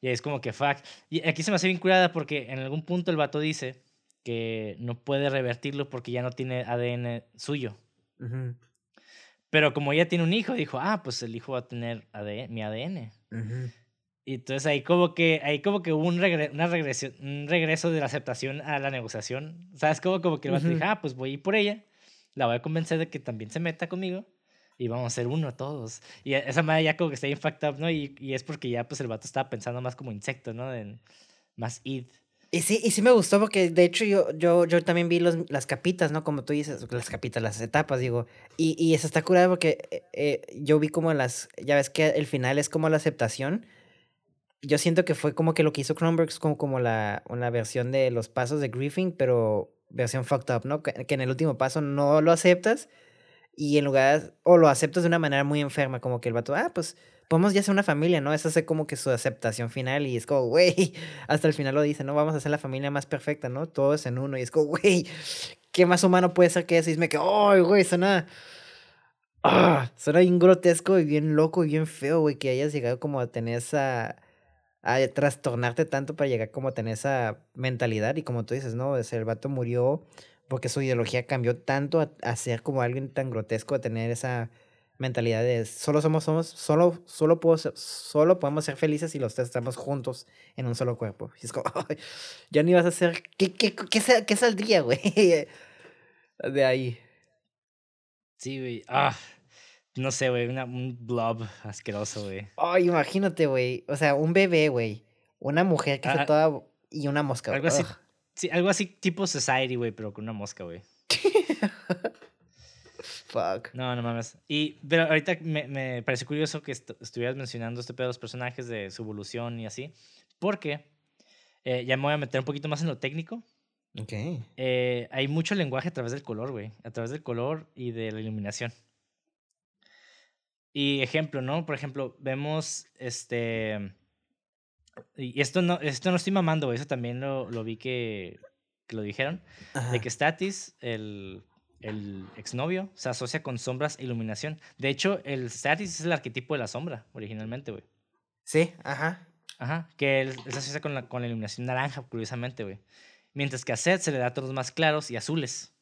Y es como que, fuck. Y aquí se me hace vinculada porque en algún punto el vato dice que no puede revertirlo porque ya no tiene ADN suyo. Pero como ella tiene un hijo, dijo, ah, pues el hijo va a tener ADN, mi ADN. Y entonces ahí como que, ahí como que hubo un, una regresión, un regreso de la aceptación a la negociación. ¿Sabes? Como, como que el vato dijo, ah, pues voy a ir por ella, la voy a convencer de que también se meta conmigo y vamos a ser uno todos. Y esa madre ya como que está bien fucked up, ¿no? Y, y es porque ya pues el vato estaba pensando más como insecto, ¿no? En, más id. Y sí, y sí me gustó porque de hecho yo, yo, yo también vi los, las capitas, ¿no? Como tú dices, las capitas, las etapas, digo. Y, y eso está curado porque eh, eh, yo vi como las, ya ves que el final es como la aceptación yo siento que fue como que lo que hizo Cronenberg es como, como la, una versión de los pasos de Griffin, pero versión fucked up, ¿no? Que, en el último paso no lo aceptas y en lugar, o lo aceptas de una manera muy enferma, como que el vato, ah, pues podemos ya ser una familia, ¿no? Esa es como que su aceptación final y es como, güey, <laughs> hasta el final lo dice, ¿no? Vamos a ser la familia más perfecta, ¿no? Todos en uno y es como, güey, ¿qué más humano puede ser que eso? Y me quedo, ay, güey, suena... Ah, suena bien grotesco y bien loco y bien feo, güey, que hayas llegado como a tener esa a trastornarte tanto para llegar como a tener esa mentalidad y como tú dices, ¿no? el vato murió porque su ideología cambió tanto a, ser como alguien tan grotesco, a tener esa mentalidad de solo somos, somos, solo, solo, puedo solo podemos ser felices si los tres estamos juntos en un solo cuerpo. Y es como, <laughs> ya ni vas a ser, ¿qué, qué, qué, qué saldría, güey? <laughs> De ahí. Sí, güey. Ah, no sé, güey, un blob asqueroso, güey. Ay, imagínate, güey. O sea, un bebé, güey. Una mujer que está ah, toda. Y una mosca. Algo así. Sí, algo así tipo Society, güey, pero con una mosca, güey. <laughs> Fuck. No, no mames. Y, pero ahorita me, me parece curioso que estuvieras mencionando este pedo de los personajes, de su evolución y así. Porque eh, ya me voy a meter un poquito más en lo técnico. Ok. Eh, hay mucho lenguaje a través del color, güey. A través del color y de la iluminación. Y ejemplo, ¿no? Por ejemplo, vemos este. Y esto no, esto no estoy mamando, güey. Eso también lo, lo vi que, que lo dijeron. De que Statis, el, el exnovio, se asocia con sombras e iluminación. De hecho, el Statis es el arquetipo de la sombra, originalmente, güey. Sí, ajá. Ajá, que él, se asocia con la, con la iluminación naranja, curiosamente, güey. Mientras que a Seth se le da tonos más claros y azules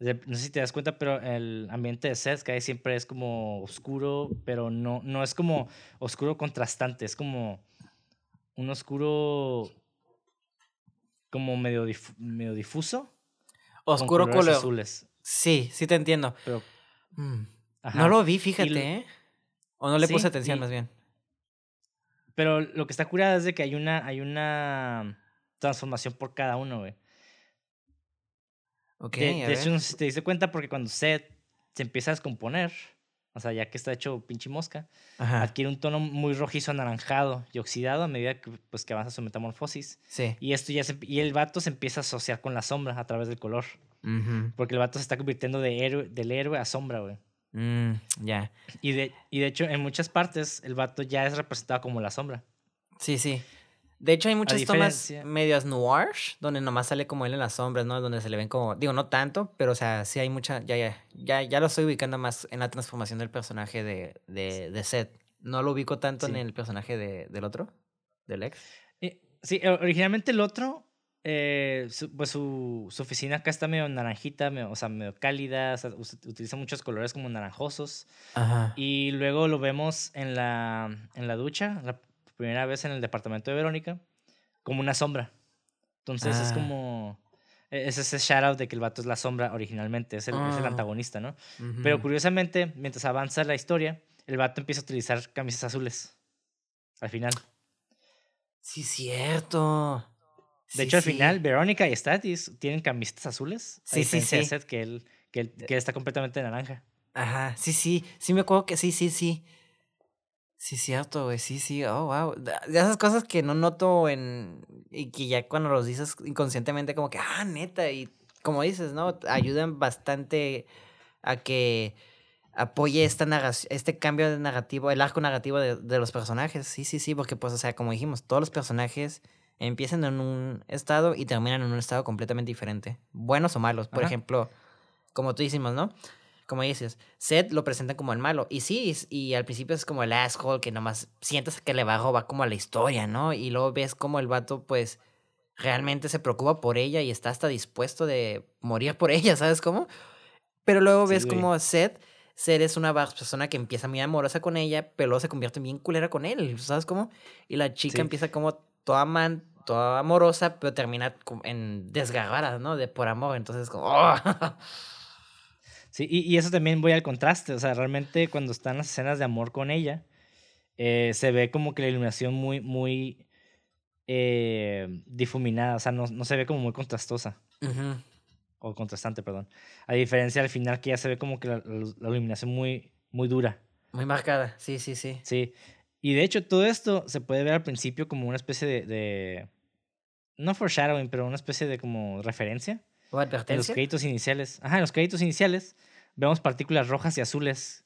no sé si te das cuenta, pero el ambiente de Seth que siempre es como oscuro, pero no, no es como oscuro contrastante, es como un oscuro como medio, medio difuso. Oscuro con color. azules. Sí, sí te entiendo. Pero, mm, No lo vi, fíjate, ¿eh? O no le puse atención más bien. Pero lo que está curado es de que hay una, hay una transformación por cada uno, güey de, hecho, no sé si te diste cuenta porque cuando Seth se empieza a descomponer, o sea, ya que está hecho pinche mosca, Ajá. adquiere un tono muy rojizo anaranjado y oxidado a medida que, pues, que avanza su metamorfosis. Sí. Y esto ya se- y el vato se empieza a asociar con la sombra a través del color. Porque el vato se está convirtiendo de héroe, del héroe a sombra, güey. Mm, ya. Y de, y de hecho, en muchas partes, el vato ya es representado como la sombra. Sí, sí. De hecho, hay muchas tomas medias noir, donde nomás sale como él en las sombras, ¿no? Donde se le ven como, digo, no tanto, pero o sea, sí hay mucha, ya, ya, ya, ya lo estoy ubicando más en la transformación del personaje de, de, de Seth. No lo ubico tanto en el personaje de, del otro, del ex. Eh, sí, originalmente el otro, eh, su- pues su, su oficina acá está medio naranjita, medio- o sea, medio cálida, o sea, us- utiliza muchos colores como naranjosos. Ajá. Y luego lo vemos en la, en la ducha, la primera vez en el departamento de Verónica, como una sombra. Entonces es Ah. como... e- Es ese shout out de que el vato es la sombra originalmente, es el, es el Ah. antagonista, ¿no? Pero curiosamente, mientras avanza la historia, el vato empieza a utilizar camisas azules. Al final. Sí, cierto. De Sí, hecho, al sí. final, Verónica y Statis tienen camisetas azules. Sí, sí, sí. Seth, que él, que, él, que él está completamente naranja. Ajá, sí, sí, sí me acuerdo que sí, sí, sí. Sí, cierto, güey, sí, sí, oh, wow. De esas cosas que no noto en... y que ya cuando los dices inconscientemente como que, ah, neta, y como dices, ¿no? Ayudan bastante a que apoye esta este cambio de narrativo, el arco narrativo de, de los personajes. Sí, sí, sí, porque pues, o sea, como dijimos, todos los personajes empiezan en un estado y terminan en un estado completamente diferente. Buenos o malos. Por Ajá. ejemplo, como tú hicimos, ¿no? Como dices, Seth lo presenta como el malo. Y sí, y al principio es como el asshole que nomás sientes que le va a robar como a la historia, ¿no? Y luego ves como el vato, pues, realmente se preocupa por ella y está hasta dispuesto de morir por ella, ¿sabes cómo? Pero luego ves como Seth, Seth es una va- persona que empieza muy amorosa con ella, pero luego se convierte bien culera con él, ¿sabes cómo? Y la chica Sí. empieza como toda man, toda amorosa, pero termina en desgarrada, ¿no? De por amor, entonces como... ¡oh! <laughs> Sí, y, y eso también voy al contraste. O sea, realmente cuando están las escenas de amor con ella, eh, se ve como que la iluminación muy, muy eh, difuminada. O sea, no, no se ve como muy contrastosa. O contrastante, perdón. A diferencia al final que ya se ve como que la, la luz- la iluminación muy, muy dura. Muy marcada, sí, sí, sí. Sí. Y de hecho, todo esto se puede ver al principio como una especie de. de- no foreshadowing, pero una especie de como referencia. ¿O En los créditos iniciales. Ajá, en los créditos iniciales vemos partículas rojas y azules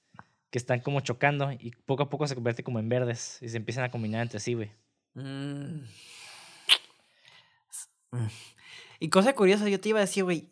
que están como chocando y poco a poco se convierte como en verdes y se empiezan a combinar entre sí, güey. Mm. <sniffs> Y cosa curiosa, yo te iba a decir, güey.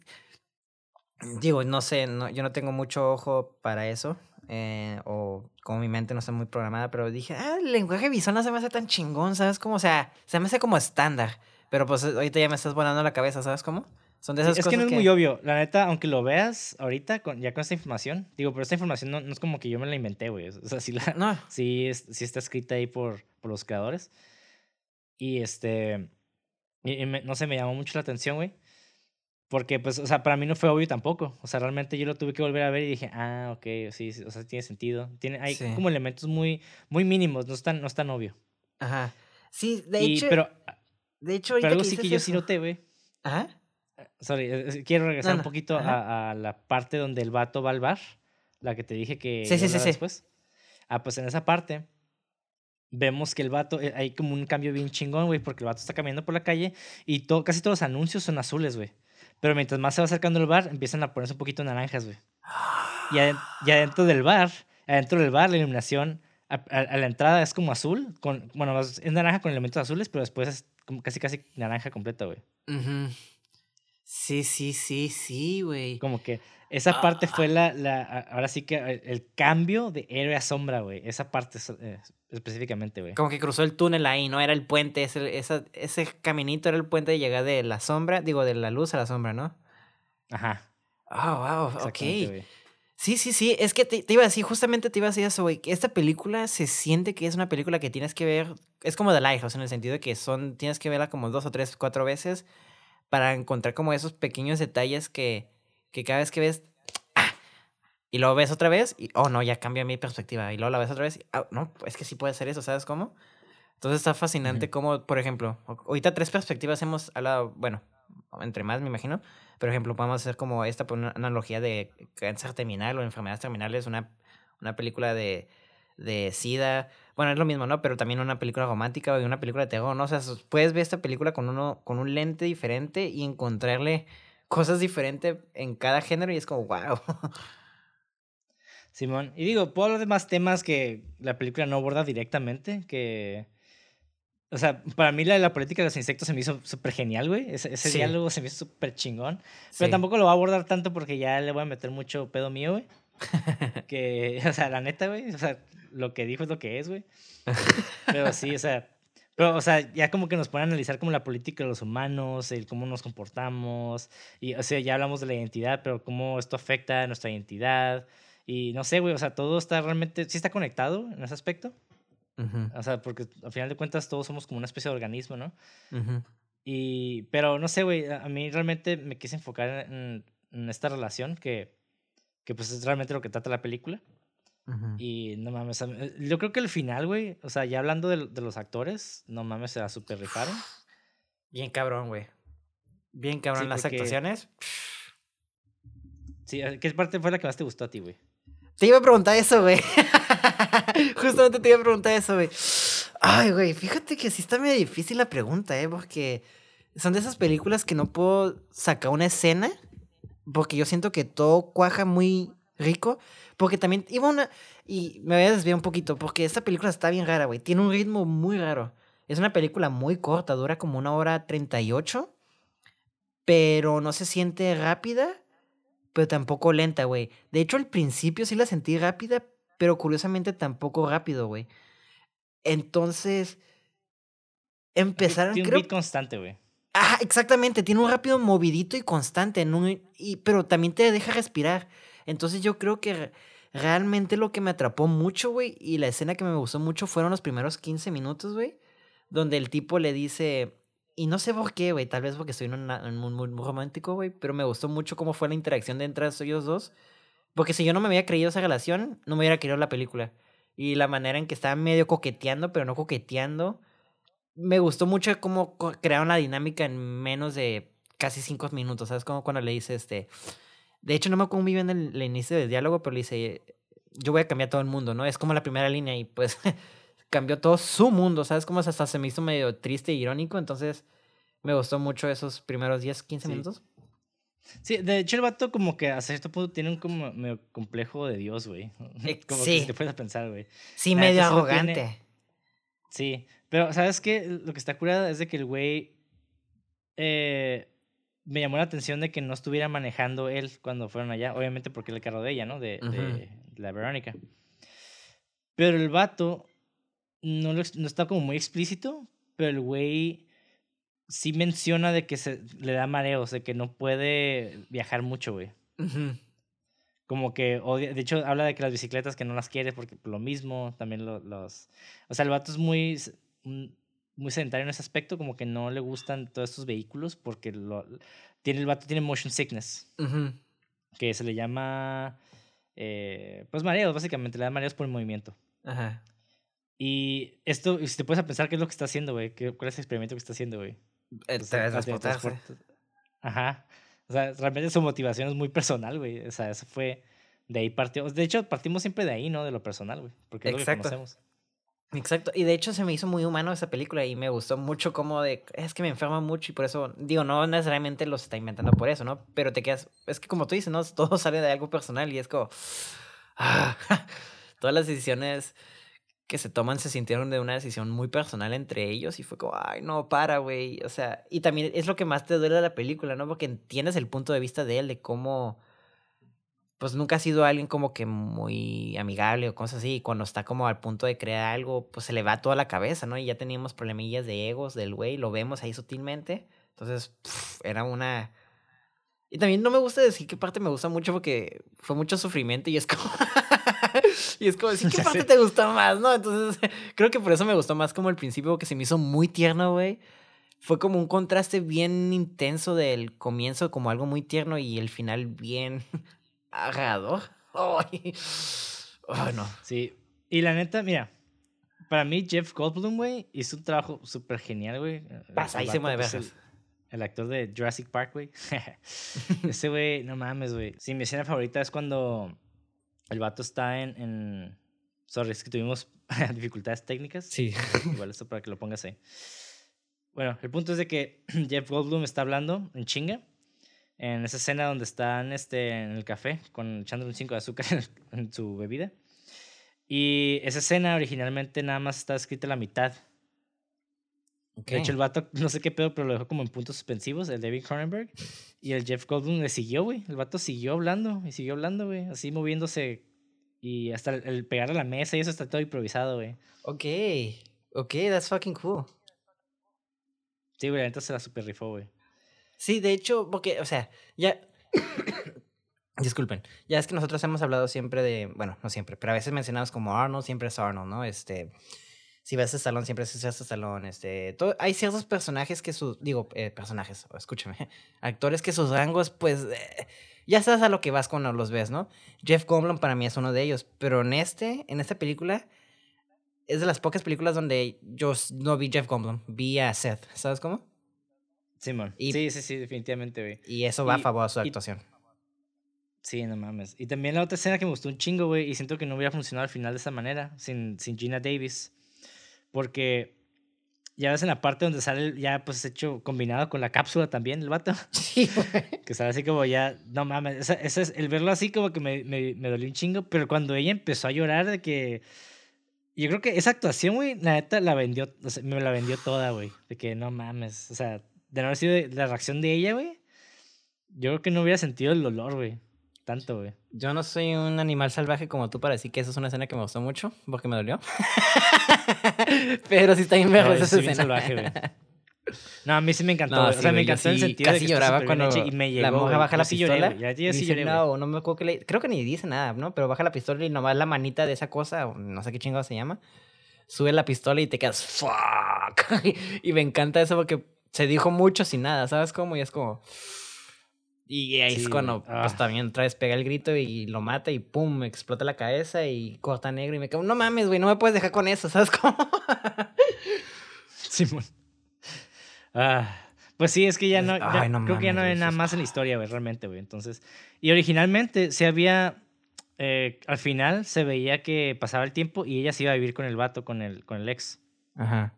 Digo, no sé, no, yo no tengo mucho ojo para eso. eh, o como mi mente no está muy programada, pero dije, ah, el lenguaje visual no se me hace tan chingón, ¿sabes cómo? O sea, se me hace como estándar. Pero pues ahorita ya me estás volando la cabeza, ¿sabes cómo? Son de Sí, esas es cosas que no es muy obvio. La neta, aunque lo veas ahorita, con, ya con esta información, digo, pero esta información no, no es como que yo me la inventé, güey. O sea, sí, la, No, sí, es- sí está escrita ahí por, por los creadores. Y este. y- y me- no sé, me llamó mucho la atención, güey. Porque, pues, o sea, para mí no fue obvio tampoco. O sea, realmente yo lo tuve que volver a ver y dije, ah, ok, sí, sí, o sea, tiene sentido. Tiene, hay Sí. como elementos muy, muy mínimos, no es tan, no es tan obvio. ajá. Sí, de Y, hecho, pero, de hecho, pero algo que sí que dices yo sí eso- noté, güey. Ajá. Sorry, eh, eh, quiero regresar no, un poquito a, a la parte donde el vato va al bar, la que te dije que Sí, sí, sí, después. Ah, pues en esa parte vemos que el vato, eh, hay como un cambio bien chingón, güey, porque el vato está caminando por la calle y to- casi todos los anuncios son azules, güey. Pero mientras más se va acercando al bar, empiezan a ponerse un poquito naranjas, güey. Y, y adentro del bar, adentro del bar, la iluminación a, a- a la entrada es como azul, con, bueno, es naranja con elementos azules, pero después es como casi casi naranja completa, güey. Ujú. Sí, sí, sí, sí, güey. Como que esa parte Ah. fue la, la, a- ahora sí que el, el cambio de héroe a sombra, güey. Esa parte eh, específicamente, güey. Como que cruzó el túnel ahí, ¿no? Era el puente, ese, esa- ese caminito era el puente de llegar de la sombra, digo, de la luz a la sombra, ¿no? Ajá. Ah, wow, ok. güey. Sí, sí, sí, es que te, te iba a decir, justamente te iba a decir eso, güey. Esta película se siente que es una película que tienes que ver, es como The Lighthouse, en el sentido de que son, tienes que verla como dos o tres, cuatro veces para encontrar como esos pequeños detalles que, que cada vez que ves, ¡ah! y luego ves otra vez, y, oh, no, ya cambia mi perspectiva, y luego la ves otra vez, y, ah, no, es que sí puede ser eso, ¿sabes cómo? Entonces está fascinante Ujú. como, por ejemplo, ahorita tres perspectivas hemos hablado, bueno, entre más me imagino, por ejemplo, podemos hacer como esta por una analogía de cáncer terminal o enfermedades terminales, una, una película de, de SIDA. Bueno, es lo mismo, ¿no? Pero también una película romántica y una película de terror, ¿no? O sea, puedes ver esta película con, uno, con un lente diferente y encontrarle cosas diferentes en cada género y es como, wow. <laughs> Simón, y digo, puedo hablar de más temas que la película no aborda directamente, que... O sea, para mí la, la política de los insectos se me hizo súper genial, güey. Ese, ese diálogo se me hizo súper chingón. Pero tampoco lo va a abordar tanto porque ya le voy a meter mucho pedo mío, güey. <laughs> que, o sea, la neta, güey, o sea, lo que dijo es lo que es, güey. <laughs> Pero sí, o sea, pero, o sea, ya como que nos a analizar como la política de los humanos, el cómo nos comportamos, y, o sea, ya hablamos de la identidad, pero cómo esto afecta a nuestra identidad, y no sé, güey, o sea, todo está realmente, sí está conectado en ese aspecto. O sea, porque al final de cuentas todos somos como una especie de organismo, ¿no? Y, pero no sé, güey, a mí realmente me quise enfocar en, en esta relación que, que pues es realmente lo que trata la película. Y no mames, eh, yo creo que el final, güey, o sea, ya hablando de, de los actores, no mames, se la super rifaron. <sighs> Bien cabrón, güey. Bien cabrón las actuaciones. Sí, ¿qué parte fue la que más te gustó a ti, güey? Te iba a preguntar eso, güey. <laughs> Justamente te iba a preguntar eso, güey. Ay, güey, fíjate que sí está medio difícil la pregunta, ¿eh? Porque son de esas películas que no puedo sacar una escena. Porque yo siento que todo cuaja muy rico. Porque también iba una. Y me voy a desviar un poquito. Porque esta película está bien rara, güey. Tiene un ritmo muy raro. Es una película muy corta, dura como una hora treinta y ocho. Pero no se siente rápida, pero tampoco lenta, güey. De hecho, al principio sí la sentí rápida, pero curiosamente tampoco rápido, güey. Entonces. Empezaron. Tiene un beat constante, güey. Ah, exactamente. Tiene un rápido movidito y constante. y, pero también te deja respirar. Entonces yo creo que realmente lo que me atrapó mucho, güey, y la escena que me gustó mucho fueron los primeros 15 minutos, güey, donde el tipo le dice, y no sé por qué, güey, tal vez porque estoy en un mundo muy, romántico, güey, pero me gustó mucho cómo fue la interacción de entre ellos dos, porque si yo no me había creído esa relación, no me hubiera creído la película. Y la manera en que estaban medio coqueteando, pero no coqueteando, me gustó mucho cómo crearon la dinámica en menos de casi cinco minutos, ¿sabes? Como cuando le dice este de hecho, no me acuerdo muy bien el, inicio del diálogo, pero le dice, yo voy a cambiar todo el mundo, ¿no? Es como la primera línea y pues <laughs> cambió todo su mundo, ¿sabes? Como hasta se me hizo medio triste e irónico, entonces me gustó mucho esos primeros 10, 15 minutos. Sí, de hecho el vato como que hasta cierto punto tiene un como medio complejo de Dios, güey. <laughs> Como sí. que si te puedes pensar, güey. Sí, medio arrogante. Sí, pero ¿sabes qué? Lo que está curado es de que el güey eh, me llamó la atención de que no estuviera manejando él cuando fueron allá, obviamente porque era el carro de ella, ¿no? De, de la Verónica. Pero el vato no, no está como muy explícito, pero el güey sí menciona de que se le da mareos, de que no puede viajar mucho, güey. Como que odia, de hecho habla de que las bicicletas que no las quiere porque lo mismo, también los... O sea, el vato es muy muy sedentario en ese aspecto, como que no le gustan todos estos vehículos porque lo, tiene, el vato tiene motion sickness, que se le llama, eh, pues mareos, básicamente, le da mareos por el movimiento. Ajá. Y esto, si te puedes pensar qué es lo que está haciendo, güey, ¿cuál es el experimento que está haciendo, güey? Transportarse. Ajá. O sea, realmente su motivación es muy personal, güey. O sea, eso fue, de ahí partió. De hecho, partimos siempre de ahí, ¿no? De lo personal, güey. Porque es lo que conocemos. Exacto, y de hecho se me hizo muy humano esa película y me gustó mucho como de, es que me enferma mucho y por eso, digo, no necesariamente los está inventando por eso, ¿no? Pero te quedas, es que como tú dices, ¿no? <laughs> Todo sale de algo personal y es como, ah, <laughs> todas las decisiones que se toman se sintieron de una decisión muy personal entre ellos y fue como, ay, no, para, güey, o sea, y también es lo que más te duele de la película, ¿no? Porque entiendes el punto de vista de él, de cómo pues nunca ha sido alguien como que muy amigable o cosas así. Y cuando está como al punto de crear algo, pues se le va toda la cabeza, ¿no? Y ya teníamos problemillas de egos del güey, lo vemos ahí sutilmente. Entonces, era una... Y también no me gusta decir qué parte me gusta mucho porque fue mucho sufrimiento y es como... <laughs> y es como decir, <laughs> ¿qué parte te gustó más, no? Entonces, <laughs> creo que por eso me gustó más como el principio, que se me hizo muy tierno, güey. Fue como un contraste bien intenso del comienzo, como algo muy tierno, y el final bien agarrador. <laughs> Ay. no. Sí. Y la neta, mira, para mí Jeff Goldblum, güey, hizo un trabajo súper genial, güey. Pasadísimo de veces. El, el, actor de Jurassic Park, güey. <laughs> Ese güey, no mames, güey. Sí, mi escena favorita es cuando el vato está en, en... Sorry, es que tuvimos <laughs> dificultades técnicas. Sí. Igual esto para que lo pongas ahí. Bueno, el punto es de que <clears throat> Jeff Goldblum está hablando en chinga en esa escena donde están este, en el café con echándole un 5 de azúcar <laughs> en, en su bebida. Y esa escena originalmente nada más está escrita la mitad. De hecho, el vato, no sé qué pedo, pero lo dejó como en puntos suspensivos, el David Cronenberg. Y el Jeff Goldblum le siguió, güey. El vato siguió hablando y siguió hablando, güey. Así moviéndose. Y hasta el, el pegar a la mesa y eso está todo improvisado, güey. Ok. Ok, that's fucking cool. Sí, güey, la neta se la super rifó, güey. Sí, de hecho, porque, o sea, ya. <coughs> Disculpen. Ya es que nosotros hemos hablado siempre de. Bueno, no siempre, pero a veces mencionamos como Arnold, siempre es Arnold, ¿no? Este. Si ves a Stallone, siempre es Stallone. Este, hay ciertos personajes que sus. Digo, eh, personajes, escúchame. <laughs> Actores que sus rangos, pues. Eh, ya sabes a lo que vas cuando los ves, ¿no? Jeff Goldblum para mí es uno de ellos. Pero en este, en esta película, es de las pocas películas donde yo no vi Jeff Goldblum, vi a Seth. ¿Sabes cómo? Simón. Y- sí, sí, sí, definitivamente, güey. Y eso va a Y- favor a su y- actuación. Sí, no mames. Y también la otra escena que me gustó un chingo, güey, y siento que no hubiera funcionado al final de esa manera, sin, sin Gina Davis. Porque ya ves en la parte donde sale ya pues hecho combinado con la cápsula también, el vato. <laughs> Sí, güey. Que sale así como ya, no mames, esa, esa es, el verlo así como que me, me, me dolió un chingo, pero cuando ella empezó a llorar de que... Yo creo que esa actuación, güey, la neta la vendió, o sea, me la vendió toda, güey. De que no mames, o sea, de no haber sido la reacción de ella, güey, yo creo que no hubiera sentido el dolor, güey. Tanto, güey. Yo no soy un animal salvaje como tú para decir que esa es una escena que me gustó mucho, porque me dolió. <laughs> Pero sí está bien No, verga yo esa escena. salvaje, güey. No, a mí sí me encantó, No, sí, o sea, me güey, encantó en el sí sentido de casi que está lloraba cuando y me llegó, la monja baja la sí pistola. Ya, y ya sí lloré, no, no me acuerdo que le... Creo que ni dice nada, ¿no? Pero baja la pistola y nomás la manita de esa cosa, no sé qué chingado se llama, sube la pistola y te quedas, fuck. <laughs> y me encanta eso porque se dijo mucho sin nada, ¿sabes cómo? Y es como... Y ahí Sí, es cuando, pues Ah. también otra vez pega el grito y lo mata y pum, me explota la cabeza y corta negro y me quedo, no mames, güey, no me puedes dejar con eso, ¿sabes cómo? <laughs> Simón. Ah, pues sí, es que ya no, ya- Ay, no creo que ya no hay nada más en la historia, güey, realmente, güey. Entonces, y originalmente se había, eh, al final se veía que pasaba el tiempo y ella se iba a vivir con el vato, con el, con el ex. Ajá.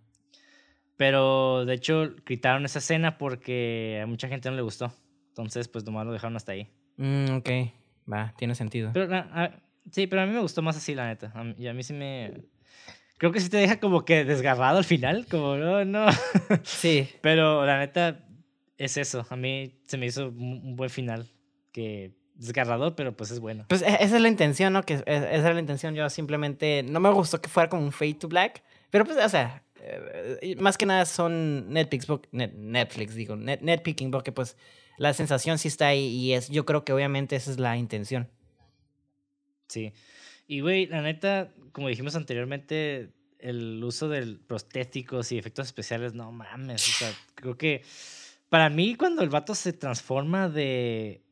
Pero de hecho quitaron esa escena porque a mucha gente no le gustó. Entonces, pues nomás lo dejaron hasta ahí. Mm, ok, va, tiene sentido. Pero, na- a- sí, pero a mí me gustó más así, la neta. A mí- y a mí sí me... Creo que sí te deja como que desgarrado al final, como, no, no. <laughs> Sí, Pero la neta es eso. A mí se me hizo un buen final. Que desgarrador, pero pues es bueno. Pues e- esa es la intención, ¿no? Que es- esa era la intención. Yo simplemente no me gustó que fuera como un fade to black. Pero pues, o sea, eh, más que nada son Netflix, net- Netflix digo, net, netpicking, porque pues la sensación sí está ahí y es, yo creo que obviamente esa es la intención. Sí. Y güey, la neta, como dijimos anteriormente, el uso de prostéticos y efectos especiales, no mames. O sea, <laughs> creo que para mí cuando el vato se transforma de...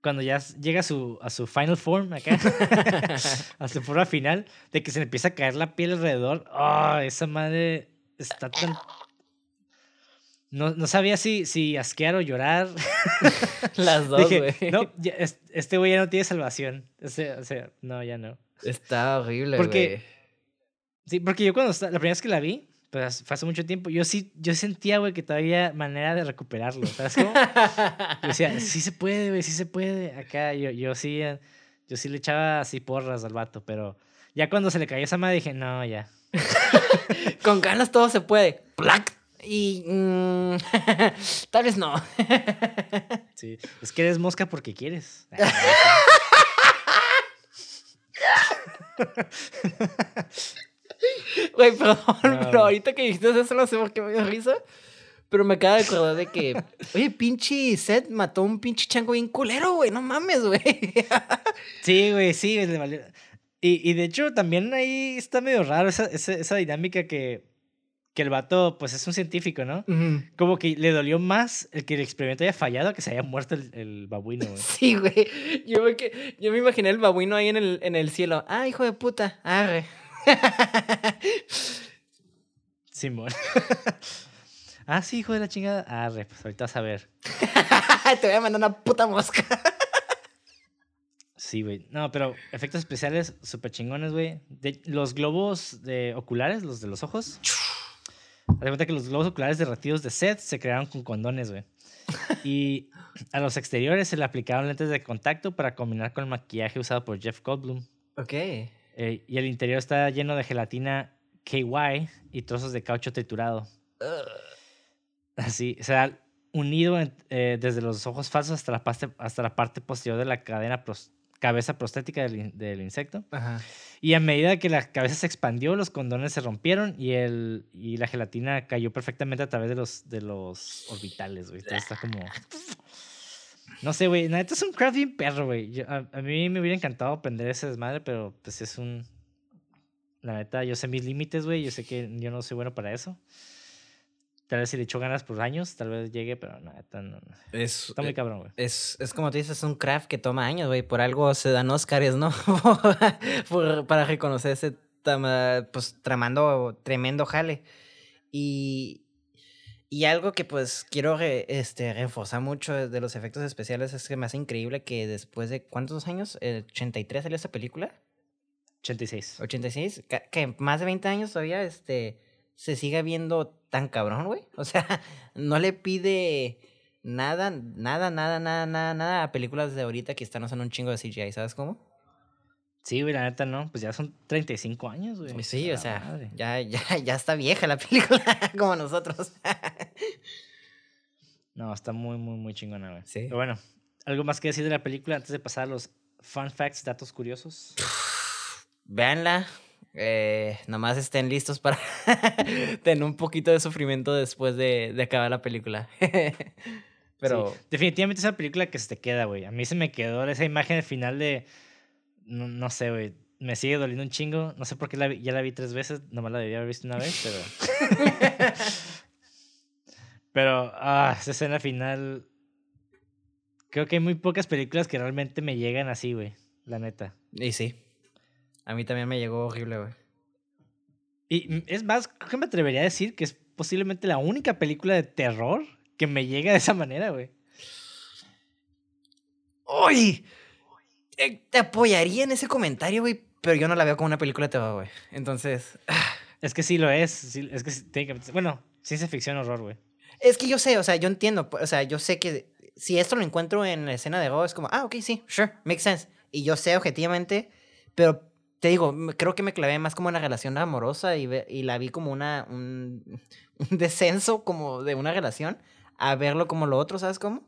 Cuando ya llega a su, a su final form acá, <laughs> <laughs> a su forma final, de que se le empieza a caer la piel alrededor, ¡oh! Esa madre está tan... No, no sabía si, si asquear o llorar. <laughs> Las dos, güey. no, ya, es- este güey ya no tiene salvación. O sea, o sea, no, ya no. Está horrible, Porque- güey. Sí, porque yo cuando, la primera vez que la vi, pues fue hace mucho tiempo, yo sí, yo sentía, güey, que todavía había manera de recuperarlo, ¿sabes cómo? <laughs> Yo decía, sí se puede, güey, sí se puede. Acá yo, yo sí, yo sí le echaba así porras al vato, pero ya cuando se le cayó esa madre dije, no, ya. <laughs> Con ganas todo se puede. ¡Plac! Y mm, <laughs> tal vez no. <laughs> Sí, es que eres mosca porque quieres. Güey, perdón, No, pero ahorita que dijiste eso, no sé por qué me dio risa. Pero me acaba de acordar de que, oye, pinche Seth mató a un pinche chango bien culero, güey. No mames, güey. Sí, güey, sí, güey, le valió. Y, y de hecho, también ahí está medio raro esa, esa, esa dinámica que, que el vato, pues es un científico, ¿no? Como que le dolió más el que el experimento haya fallado que se haya muerto el, el babuino, güey. <laughs> Sí, güey. Yo me, que- yo me imaginé el babuino ahí en el, en el cielo. Ah, hijo de puta. Arre. <laughs> Simón. <laughs> ah, sí, hijo de la chingada. Ah, pues ahorita vas a ver. Te voy a mandar una puta mosca. Sí, güey. No, pero efectos especiales súper chingones, güey. Los globos de oculares, los de los ojos. Haz de cuenta que los globos oculares derretidos de Seth se crearon con condones, güey. <laughs> Y a los exteriores se le aplicaron lentes de contacto para combinar con el maquillaje usado por Jeff Goldblum. Ok. Eh, y el interior está lleno de gelatina KY y trozos de caucho triturado. Así, o sea, unido en- eh, desde los ojos falsos hasta la, parte, hasta la parte posterior de la cadena cabeza prostética del, del insecto. Ajá. Y a medida que la cabeza se expandió, los condones se rompieron y, el, y la gelatina cayó perfectamente a través de los, de los orbitales, güey. Entonces está como... <laughs> No sé, güey. La neta es un craft bien perro, güey. A, a mí me hubiera encantado aprender ese desmadre, pero pues es un... La neta, yo sé mis límites, güey. Yo sé que yo no soy bueno para eso. Tal vez si le echo ganas por años, tal vez llegue, pero la neta no. no. Es, Está muy cabrón, güey. es, es como tú dices, es un craft que toma años, güey. Por algo se dan Oscars, ¿no? <laughs> Por- para reconocer ese pues, tramando, tremendo jale. Y, y algo que pues quiero re- este, reforzar mucho de los efectos especiales es que me hace increíble que después de cuántos años, el 83 salió esta película, 86. 86, ca- que más de 20 años todavía este, se siga viendo tan cabrón, güey. O sea, <laughs> no le pide nada, nada, nada, nada, nada, nada a películas de ahorita que están usando un chingo de CGI, ¿sabes cómo? Sí, güey, la neta no. Pues ya son 35 años, güey. Sí, A o la sea, madre. ya, ya, <laughs> ya está vieja la película, <laughs> como nosotros. No, está muy, muy, muy chingona, güey. Sí. Pero bueno, ¿algo más que decir de la película antes de pasar a los fun facts, datos curiosos? Véanla. Eh, nomás estén listos para <laughs> tener un poquito de sufrimiento después de, de acabar la película. <laughs> Pero Sí, definitivamente es una película que se te queda, güey. A mí se me quedó esa imagen al final de. No, no sé, güey. Me sigue doliendo un chingo. No sé por qué la vi- ya la vi tres veces. Nomás la debía haber visto una vez, pero. <laughs> pero, ah, esa escena final. Creo que hay muy pocas películas que realmente me llegan así, güey. La neta. Y sí. A mí también me llegó horrible, güey. Y es más, creo que me atrevería a decir que es posiblemente la única película de terror que me llega de esa manera, güey. ¡Uy! Eh, Te apoyaría en ese comentario, güey, pero yo no la veo como una película de terror, güey. Entonces, Es que sí lo es. sí, es que Bueno, ciencia ficción, horror, güey. es que yo sé, o sea, yo entiendo, o sea, yo sé que si esto lo encuentro en la escena de horror, es como, ah, ok, sí, sure, makes sense. Y yo sé objetivamente, pero te digo, creo que me clavé más como en la relación amorosa y, ve- y la vi como una, un, <laughs> un descenso como de una relación a verlo como lo otro, ¿sabes cómo?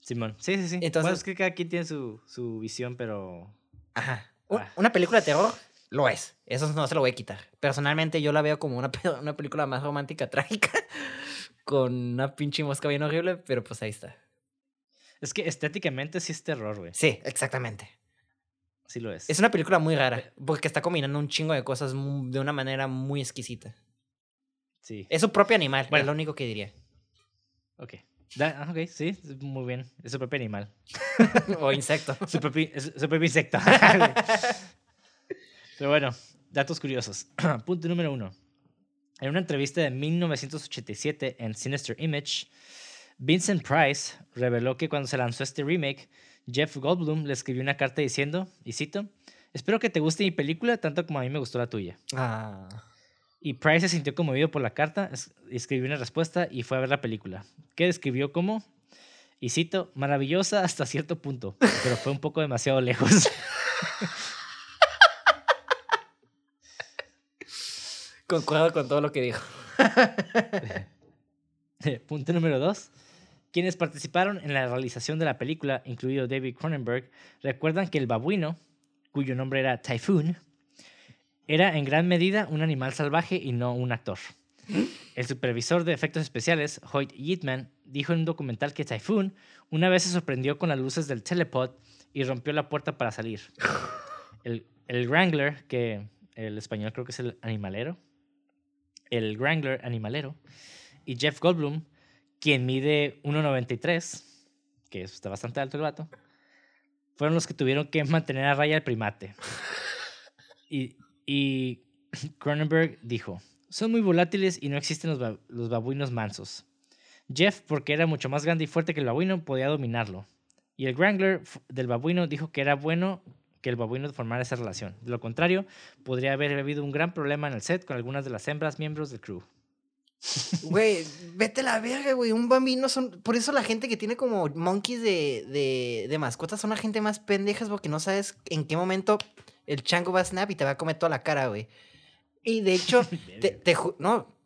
Simón. Sí, sí, sí. Entonces, es que cada quien tiene su, su visión, pero. Ajá. Ah. Una película de terror lo es. Eso no se lo voy a quitar. Personalmente yo la veo como una, <laughs> una película más romántica, <laughs> trágica, con una pinche mosca bien horrible, pero pues ahí está. Es que estéticamente sí es terror, güey. Sí, exactamente. Sí lo es. Es una película muy rara, porque está combinando un chingo de cosas de una manera muy exquisita. Sí. Es su propio animal, Bueno. es lo único que diría. Ok. Ah, ok, sí. Muy bien. Es su propio animal. <laughs> o insecto. <laughs> Su propio, su propio insecto. <laughs> pero bueno, datos curiosos. <clears throat> Punto número uno. En una entrevista de 1987 en Sinister Image, Vincent Price reveló que cuando se lanzó este remake, Jeff Goldblum le escribió una carta diciendo, y cito, espero que te guste mi película tanto como a mí me gustó la tuya. Ah. Y Price se sintió conmovido por la carta, es- escribió una respuesta y fue a ver la película, que describió como, y cito, maravillosa hasta cierto punto, pero fue un poco demasiado lejos. <laughs> Concuerdo con todo lo que dijo. <laughs> Punto número dos. Quienes participaron en la realización de la película, incluido David Cronenberg, recuerdan que el babuino, cuyo nombre era Typhoon, era en gran medida un animal salvaje y no un actor. El supervisor de efectos especiales, Hoyt Yeatman, dijo en un documental que Typhoon una vez se sorprendió con las luces del telepod y rompió la puerta para salir. El, el Wrangler, que el español creo que es el animalero, el Wrangler animalero, y Jeff Goldblum, quien mide 1,93, que está bastante alto el vato, fueron los que tuvieron que mantener a raya al primate. <laughs> Y, y <clears throat> Cronenberg dijo, son muy volátiles y no existen los, ba- los babuinos mansos. Jeff, porque era mucho más grande y fuerte que el babuino, podía dominarlo. Y el Wrangler del babuino dijo que era bueno que el babuino formara esa relación. De lo contrario, podría haber habido un gran problema en el set con algunas de las hembras miembros del crew. Güey, vete a la verga, güey. Un bambino son. Por eso la gente que tiene como monkeys de, de, de mascotas son la gente más pendejas porque no sabes en qué momento el chango va a snap y te va a comer toda la cara, güey. Y de hecho, <laughs> te, te no.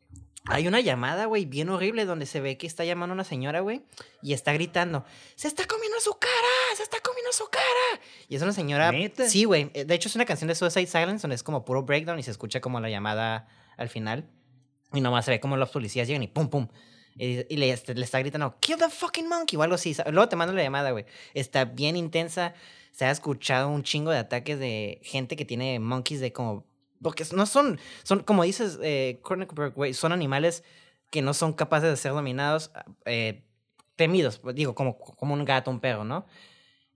Hay una llamada, güey, bien horrible donde se ve que está llamando una señora, güey, y está gritando, se está comiendo su cara, se está comiendo su cara. Y es una señora... ¿Neta? Sí, güey. eh, De hecho, es una canción de Suicide Silence donde es como puro breakdown y se escucha como la llamada al final. Y nomás se ve como los policías llegan y pum, pum. Y, y le, este, le está gritando, kill the fucking monkey o algo así. Luego te mando la llamada, güey. Está bien intensa. Se ha escuchado un chingo de ataques de gente que tiene monkeys de como... Porque no son, son como dices, eh, güey, son animales que no son capaces de ser dominados, eh, temidos, digo, como, como un gato, un perro, ¿no?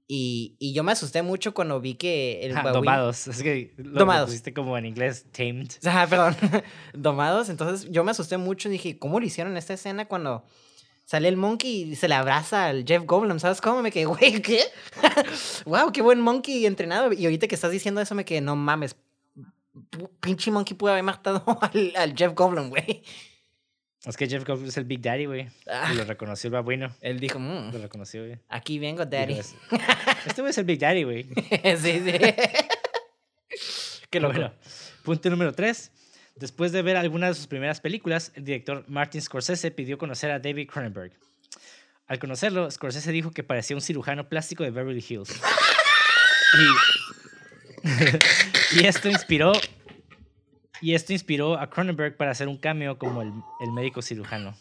Y, y yo me asusté mucho cuando vi que el babuino- domados. Es que lo, lo Domados. pusiste como en inglés, tamed. <laughs> Ah, perdón. <laughs> Domados. Entonces yo me asusté mucho dije, ¿cómo lo hicieron esta escena cuando sale el monkey y se le abraza al Jeff Goldblum? ¿Sabes cómo? Me quedé, <laughs> güey, ¿qué? wow, qué buen monkey entrenado. Y ahorita que estás diciendo eso me quedé, no mames. Pinche monkey pudo haber matado al, al Jeff Goldblum, güey. Es que Jeff Goldblum es el Big Daddy, güey. Ah. Y lo reconoció el babuino. Él dijo, "Mm, Lo reconoció, güey. aquí vengo, daddy. "Es- Este güey es el Big Daddy, güey. <laughs> sí, sí. <laughs> qué loco. Bueno, punto número 3. Después de ver algunas de sus primeras películas, el director Martin Scorsese pidió conocer a David Cronenberg. Al conocerlo, Scorsese dijo que parecía un cirujano plástico de Beverly Hills. <laughs> Y, y esto inspiró y esto inspiró a Cronenberg para hacer un cameo como el, el médico cirujano.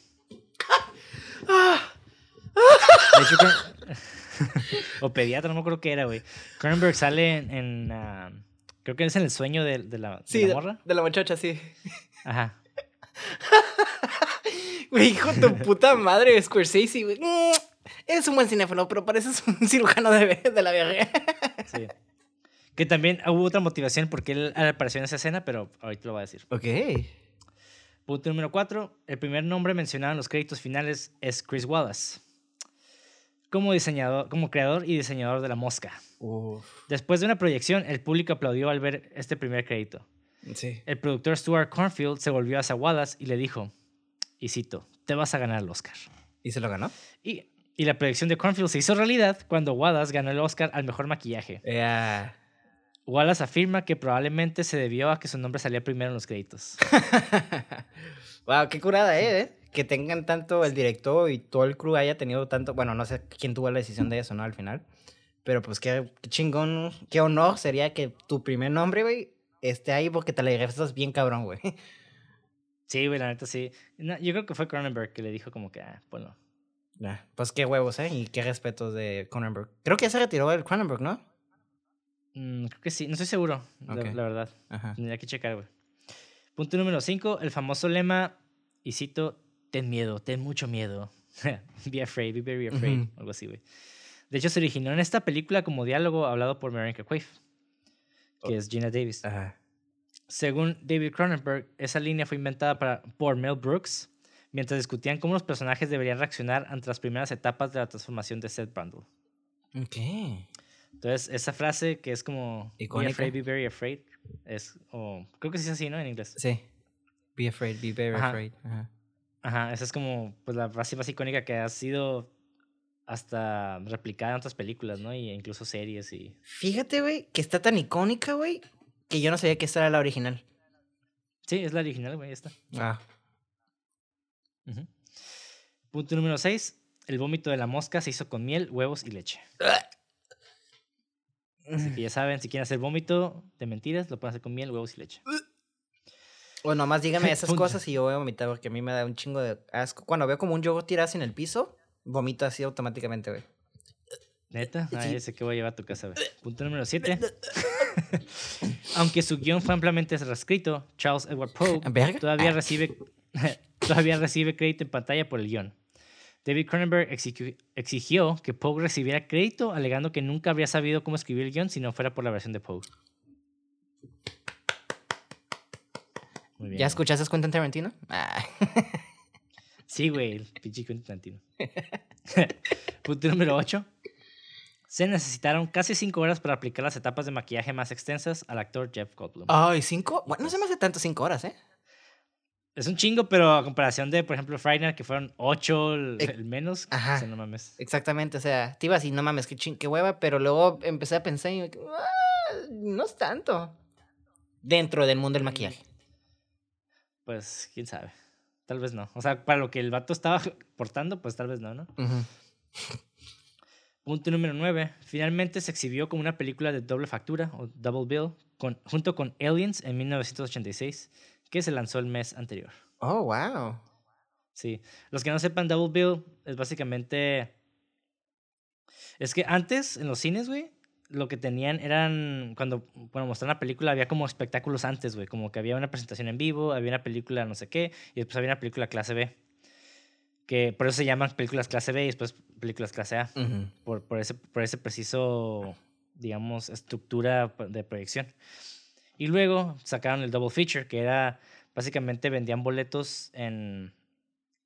De hecho, Cron- <laughs> o pediatra, no me acuerdo qué era, güey. Cronenberg sale en, en, ah, creo que es en el sueño de, de la, de la morra. de la muchacha, sí. Ajá. <laughs> Güey, hijo de tu puta madre, Scorsese, güey. Mm, Eres un buen cinéfilo, pero pareces un <laughs> cirujano de, de la verga. Sí. Que también hubo otra motivación porque él apareció en esa escena, pero ahorita lo voy a decir. Ok. Punto número 4. El primer nombre mencionado en los créditos finales es Chris Wallace. Como diseñador, como creador y diseñador de la mosca. Después de una proyección, el público aplaudió al ver este primer crédito. Sí. El productor Stuart Cornfield se volvió hacia Wallace y le dijo, y cito, te vas a ganar el Oscar. ¿Y se lo ganó? Y, y la proyección de Cornfield se hizo realidad cuando Wallace ganó el Oscar al mejor maquillaje. Ya. Wallace afirma que probablemente se debió a que su nombre salía primero en los créditos. <laughs> wow, qué curada, ¿eh? ¿eh? Que tengan tanto el director y todo el crew haya tenido tanto. Bueno, no sé quién tuvo la decisión de eso, ¿no? Al final. Pero pues qué, qué chingón, qué honor sería que tu primer nombre, güey, esté ahí porque te la regresas bien cabrón, güey. <laughs> Sí, güey, la neta sí. No, yo creo que fue Cronenberg que le dijo como que, ah, ponlo. Nah, pues qué huevos, ¿eh? Y qué respetos de Cronenberg. Creo que ya se retiró el Cronenberg, ¿no? Mm, creo que sí, no estoy seguro, la- Ok. la, verdad. Ajá. Tendría que checar, güey. Punto número 5, el famoso lema, y cito, ten miedo, ten mucho miedo. <laughs> be afraid, be very afraid, algo así, güey. De hecho, se originó en esta película como diálogo hablado por Marianne Quaife, que Oh. es Gina Davis. Ajá. Según David Cronenberg, esa línea fue inventada para, por Mel Brooks mientras discutían cómo los personajes deberían reaccionar ante las primeras etapas de la transformación de Seth Brundle. Ok. Entonces, esa frase que es como Be Icónica. afraid, be very afraid, es, o creo que sí es así, ¿no? En inglés. Sí. Be afraid, be very Ajá. afraid. Ajá. Ajá, esa es como pues, la frase más icónica que ha sido hasta replicada en otras películas, ¿no? Y incluso series y... Fíjate, güey, que está tan icónica, güey, que yo no sabía que esta era la original. Sí, es la original, güey, esta. Ah. Punto número 6. El vómito de la mosca se hizo con miel, huevos y leche. Así que ya <laughs> saben, si quieren hacer vómito de mentiras, lo pueden hacer con miel, huevos y leche. <laughs> O nomás dígame esas cosas y yo voy a vomitar porque a mí me da un chingo de asco. Cuando veo como un yogur tirado en el piso, vomito así automáticamente, güey. ¿Neta? Sí. Ay, ese que voy a llevar a tu casa, güey. Punto número 7. <laughs> Aunque su guion fue ampliamente reescrito, Charles Edward Poe todavía recibe, todavía recibe crédito en pantalla por el guion. David Cronenberg exigió, que Poe recibiera crédito, alegando que nunca habría sabido cómo escribir el guion si no fuera por la versión de Poe. Muy bien. ¿Ya escuchaste Quentin Tarantino? Ah. Sí, güey, el pinche Quentin Tarantino. <laughs> Punto número 8. Se necesitaron casi cinco horas para aplicar las etapas de maquillaje más extensas al actor Jeff Goldblum. Ay, cinco. Bueno, no se me hace tanto cinco horas, ¿eh? Es un chingo, pero a comparación de, por ejemplo, Friday Night, que fueron ocho el, el menos, ajá. o sea, no mames. Exactamente, o sea, te iba así, no mames, qué, ching, qué hueva, pero luego empecé a pensar y "Ah, no es tanto. Dentro del mundo del maquillaje. Pues, quién sabe. Tal vez no. O sea, para lo que el vato estaba portando, pues tal vez no, ¿no? Punto número 9. Finalmente se exhibió como una película de doble factura o double bill con, junto con Aliens en 1986, que se lanzó el mes anterior. Oh, wow. Sí. Los que no sepan, double bill es básicamente... Es que antes, en los cines, güey, lo que tenían eran... Cuando, cuando mostraban la película había como espectáculos antes, güey. Como que había una presentación en vivo, había una película no sé qué, y después había una película clase B. Que por eso se llaman películas clase B y después películas clase A por, por, ese, por ese preciso, digamos, estructura de proyección. Y luego sacaron el double feature, que era básicamente vendían boletos en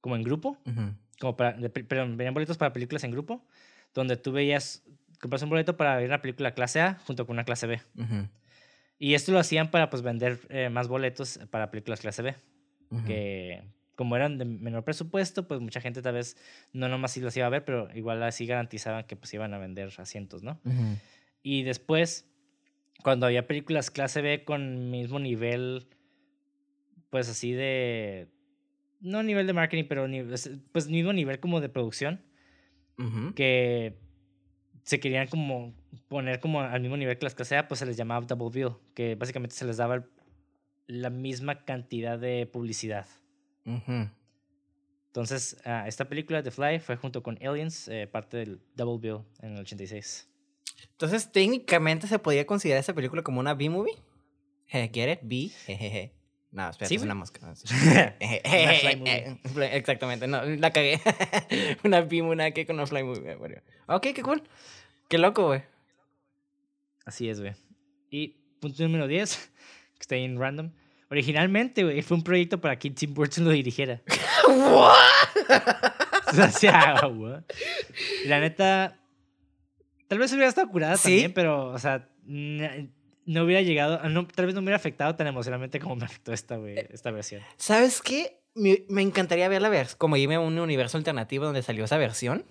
como en grupo, Ujú. como para, de- perdón, vendían boletos para películas en grupo, donde tú veías, compras un boleto para ver una película clase A junto con una clase B. Ujú. Y esto lo hacían para pues vender eh, más boletos para películas clase B Ujú. que como eran de menor presupuesto, pues mucha gente tal vez no nomás sí los iba a ver, pero igual así garantizaban que pues iban a vender asientos, ¿no? Y después, cuando había películas clase B con mismo nivel, pues así de... No nivel de marketing, pero pues mismo nivel como de producción, que se querían como poner como al mismo nivel que las clase A, pues se les llamaba double bill, que básicamente se les daba el- la misma cantidad de publicidad. Entonces, ah, esta película, The Fly, fue junto con Aliens, eh, parte del Double Bill en el 86. Entonces, técnicamente se podría considerar esa película como una B-movie. Je, ¿Get it? B. Jejeje. No, espera, Sí, es una mosca. no, <laughs> sí. Una fly movie. <laughs> Exactamente, no, la cagué. <laughs> una B-movie, nada que con una fly movie. Ok, qué cool. Qué loco, güey. Así es, güey. Y punto número 10, que está ahí en random. Originalmente, güey, fue un proyecto para que Tim Burton lo dirigiera. o sea, güey. La neta, tal vez hubiera estado curada Sí. también, pero, o sea, no hubiera llegado, no, tal vez no me hubiera afectado tan emocionalmente como me afectó esta, güey, esta versión. ¿Sabes qué? Me, me encantaría ver la versión, como irme a un universo alternativo donde salió esa versión.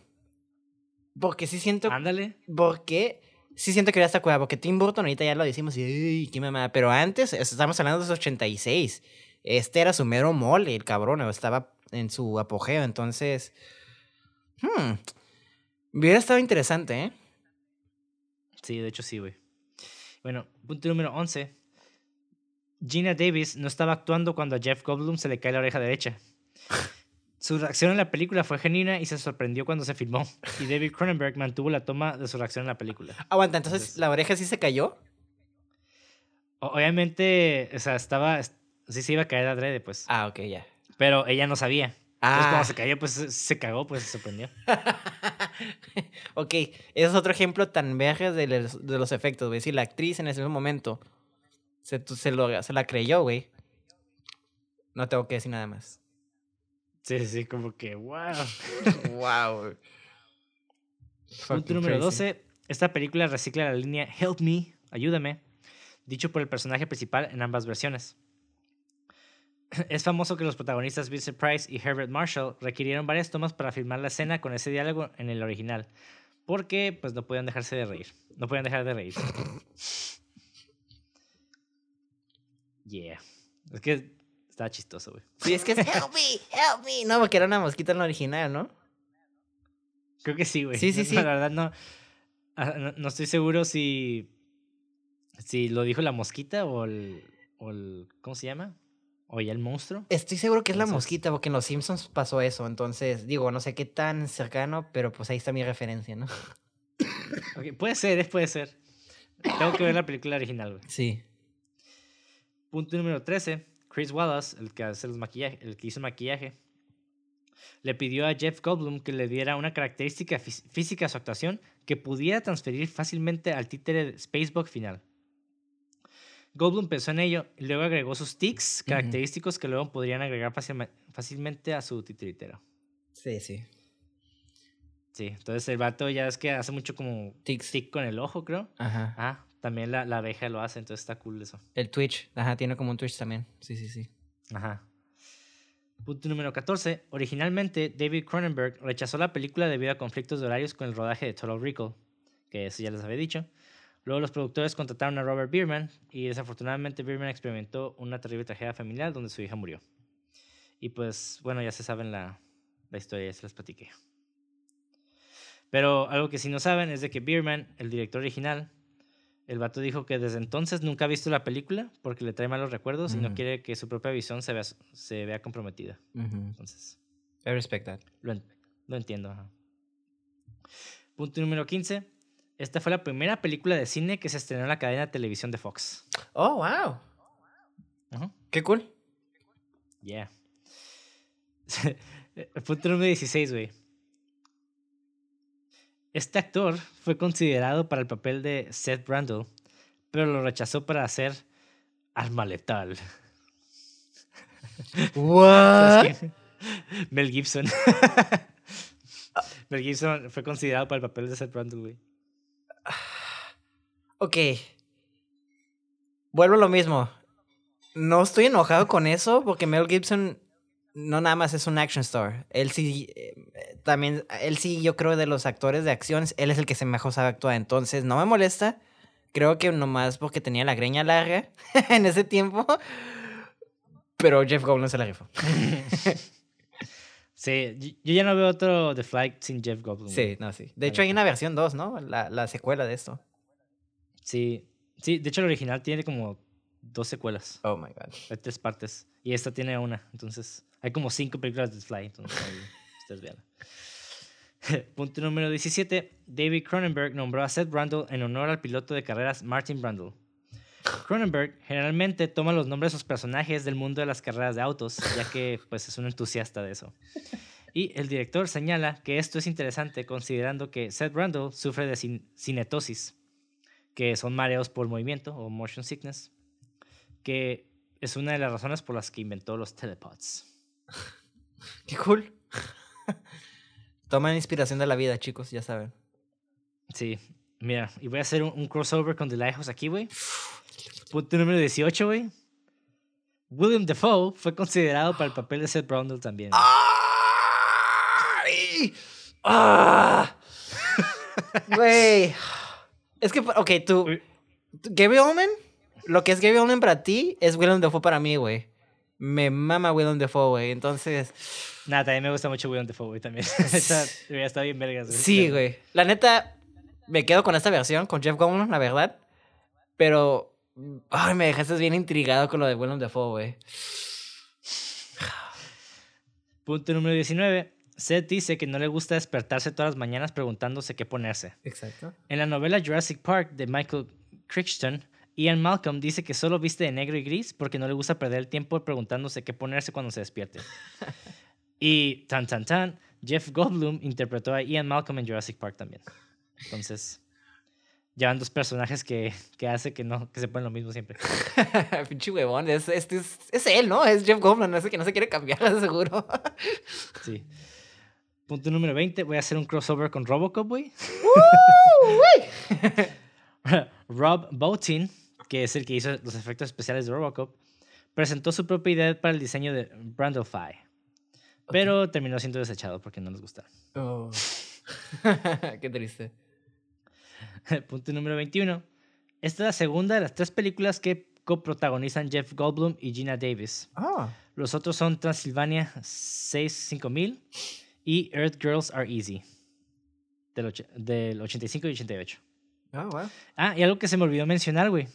Porque sí siento, Ándale. porque sí siento que ya está curada, porque Tim Burton ahorita ya lo decimos y, "Ay, qué mamada. Pero antes, estamos hablando de los 86. Este era su mero mole, el cabrón, estaba en su apogeo, entonces... Hmm, hubiera estado interesante, ¿eh? Sí, de hecho sí, güey. Bueno, punto número 11. Gina Davis no estaba actuando cuando a Jeff Goldblum se le cae la oreja derecha. <laughs> Su reacción en la película fue genuina y se sorprendió cuando se filmó. Y David Cronenberg mantuvo la toma de su reacción en la película. Aguanta, entonces, Entonces- ¿la oreja sí se cayó? Obviamente, o sea, estaba... Sí se iba a caer adrede, pues. Ah, ok, ya. Pero ella no sabía. Entonces Ah, cuando se cayó, pues se- cagó, pues se sorprendió. <laughs> ok, ese es otro ejemplo tan vergas de los, de los efectos, güey. Si la actriz en ese momento se, se, lo- se la creyó, güey. No tengo que decir nada más. Sí, sí, sí, como que, wow. <laughs> wow. Punto número 12. Esta película recicla la línea Help Me, ayúdame, dicho por el personaje principal en ambas versiones. Es famoso que los protagonistas Vincent Price y Herbert Marshall requirieron varias tomas para filmar la escena con ese diálogo en el original, porque pues no podían dejarse de reír. No podían dejar de reír. <laughs> Yeah. Es que está chistoso, güey. Sí, es que es help me, help me. No, porque era una mosquita en la original, ¿no? Creo que sí, güey. Sí, sí, No, sí. La verdad no, ah, no. no estoy seguro si. Si lo dijo la mosquita o el. O el ¿Cómo se llama? O ya el monstruo. Estoy seguro que es la mosquita, porque en Los Simpsons pasó eso. Entonces, digo, no sé qué tan cercano, pero pues ahí está mi referencia, ¿no? Puede ser, eh, puede ser. Tengo que ver la película original, güey. Sí. Punto número 13. Chris Wallace, el que hace los maquillaje, el que hizo el maquillaje, le pidió a Jeff Goldblum que le diera una característica fí- física a su actuación que pudiera transferir fácilmente al títere de Spacebug final. Goldblum pensó en ello y luego agregó sus tics característicos que luego podrían agregar fácilme- fácilmente a su titiritero. Sí, sí. Sí, entonces el vato ya es que hace mucho como Tics. tic con el ojo, creo. Ajá. Ah, también la, la abeja lo hace, entonces está cool eso. El Twitch. Ajá, tiene como un Twitch también. Sí, sí, sí. Ajá. Punto número 14. Originalmente, David Cronenberg rechazó la película debido a conflictos de horarios con el rodaje de Total Recall, que eso ya les había dicho. Luego los productores contrataron a Robert Bierman y desafortunadamente Bierman experimentó una terrible tragedia familiar donde su hija murió. Y pues, bueno, ya se saben la, la historia, ya se las platiqué. Pero algo que sí no saben es de que Bierman, el director original, el vato dijo que desde entonces nunca ha visto la película porque le trae malos recuerdos y no quiere que su propia visión se vea, se vea comprometida. Entonces, I respect that. lo, lo entiendo. ajá. Punto número 15. Esta fue la primera película de cine que se estrenó en la cadena de televisión de Fox. Oh, wow. Ajá. Qué cool. Yeah. Punto número 16, güey. Este actor fue considerado para el papel de Seth Brundle, pero lo rechazó para hacer Arma Letal. What? <laughs> Mel Gibson. <laughs> Mel Gibson fue considerado para el papel de Seth Brundle, güey. Ok. Vuelvo a lo mismo. No estoy enojado con eso porque Mel Gibson no nada más es un action star. Él sí, eh, también, él sí, yo creo de los actores de acciones, él es el que se mejor sabe actuar. Entonces, no me molesta. Creo que nomás porque tenía la greña larga <laughs> en ese tiempo. Pero Jeff Goldblum se la rifó. <laughs> Sí, yo- ya no veo otro The Flight sin Jeff Goldblum. Sí, no, sí. De hecho, hay una versión 2, ¿no? La, la secuela de esto. Sí, sí, de hecho el original tiene como dos secuelas. Oh my god. Hay tres partes. Y esta tiene una. Entonces, hay como cinco películas de Fly. Entonces, ahí <laughs> ustedes vean. <laughs> Punto número 17. David Cronenberg nombró a Seth Brundle en honor al piloto de carreras Martin Brundle. Cronenberg generalmente toma los nombres de sus personajes del mundo de las carreras de autos, ya que pues, es un entusiasta de eso. Y el director señala que esto es interesante considerando que Seth Brundle sufre de cin- cinetosis, que son mareos por movimiento o motion sickness, que es una de las razones por las que inventó los telepods. <laughs> Qué cool. <laughs> Toman inspiración de la vida, chicos, ya saben. Sí, mira, y voy a hacer un, un crossover con The Lighthouse aquí, güey. Punto número 18, güey. William Defoe fue considerado para el papel de Seth Brundle también. ¡Ay! ¡Ah! Güey. <laughs> Es que, ok, tú, tú- Gary Oldman, lo que es Gary Oldman para ti es Willem Dafoe para mí, güey. Me mama Willem Dafoe, güey. Entonces, Nada, también me gusta mucho William Defoe, güey, también. <laughs> está, está bien vergas, güey. sí, güey. La neta, me quedo con esta versión, con Jeff Goldblum, la verdad. Pero, ay, me dejaste bien intrigado con lo de Willem Dafoe, güey. Punto número 19. Seth dice que no le gusta despertarse todas las mañanas preguntándose qué ponerse. Exacto. En la novela Jurassic Park de Michael Crichton, Ian Malcolm dice que solo viste de negro y gris porque no le gusta perder el tiempo preguntándose qué ponerse cuando se despierte. <laughs> y tan tan tan, Jeff Goldblum interpretó a Ian Malcolm en Jurassic Park también. Entonces, llevan dos personajes que, que hace que no que se ponen lo mismo siempre. <laughs> Pinche huevón, es, es, es él, ¿no? Es Jeff Goldblum, ese que no se quiere cambiar, <laughs> seguro. Sí. Punto número 20, voy a hacer un crossover con Robocop, güey. <laughs> Rob Bottin, que es el que hizo los efectos especiales de Robocop, presentó su propia idea para el diseño de Brundlefy, pero terminó siendo desechado porque no les gusta. Oh. <laughs> Qué triste. <laughs> Punto número 21. Esta es la segunda de las tres películas que coprotagonizan Jeff Goldblum y Gina Davis. Ah. Los otros son Transilvania 65000 y Earth Girls Are Easy, del, och- del 85 y 88. Oh, wow. Ah, y algo que se me olvidó mencionar, güey.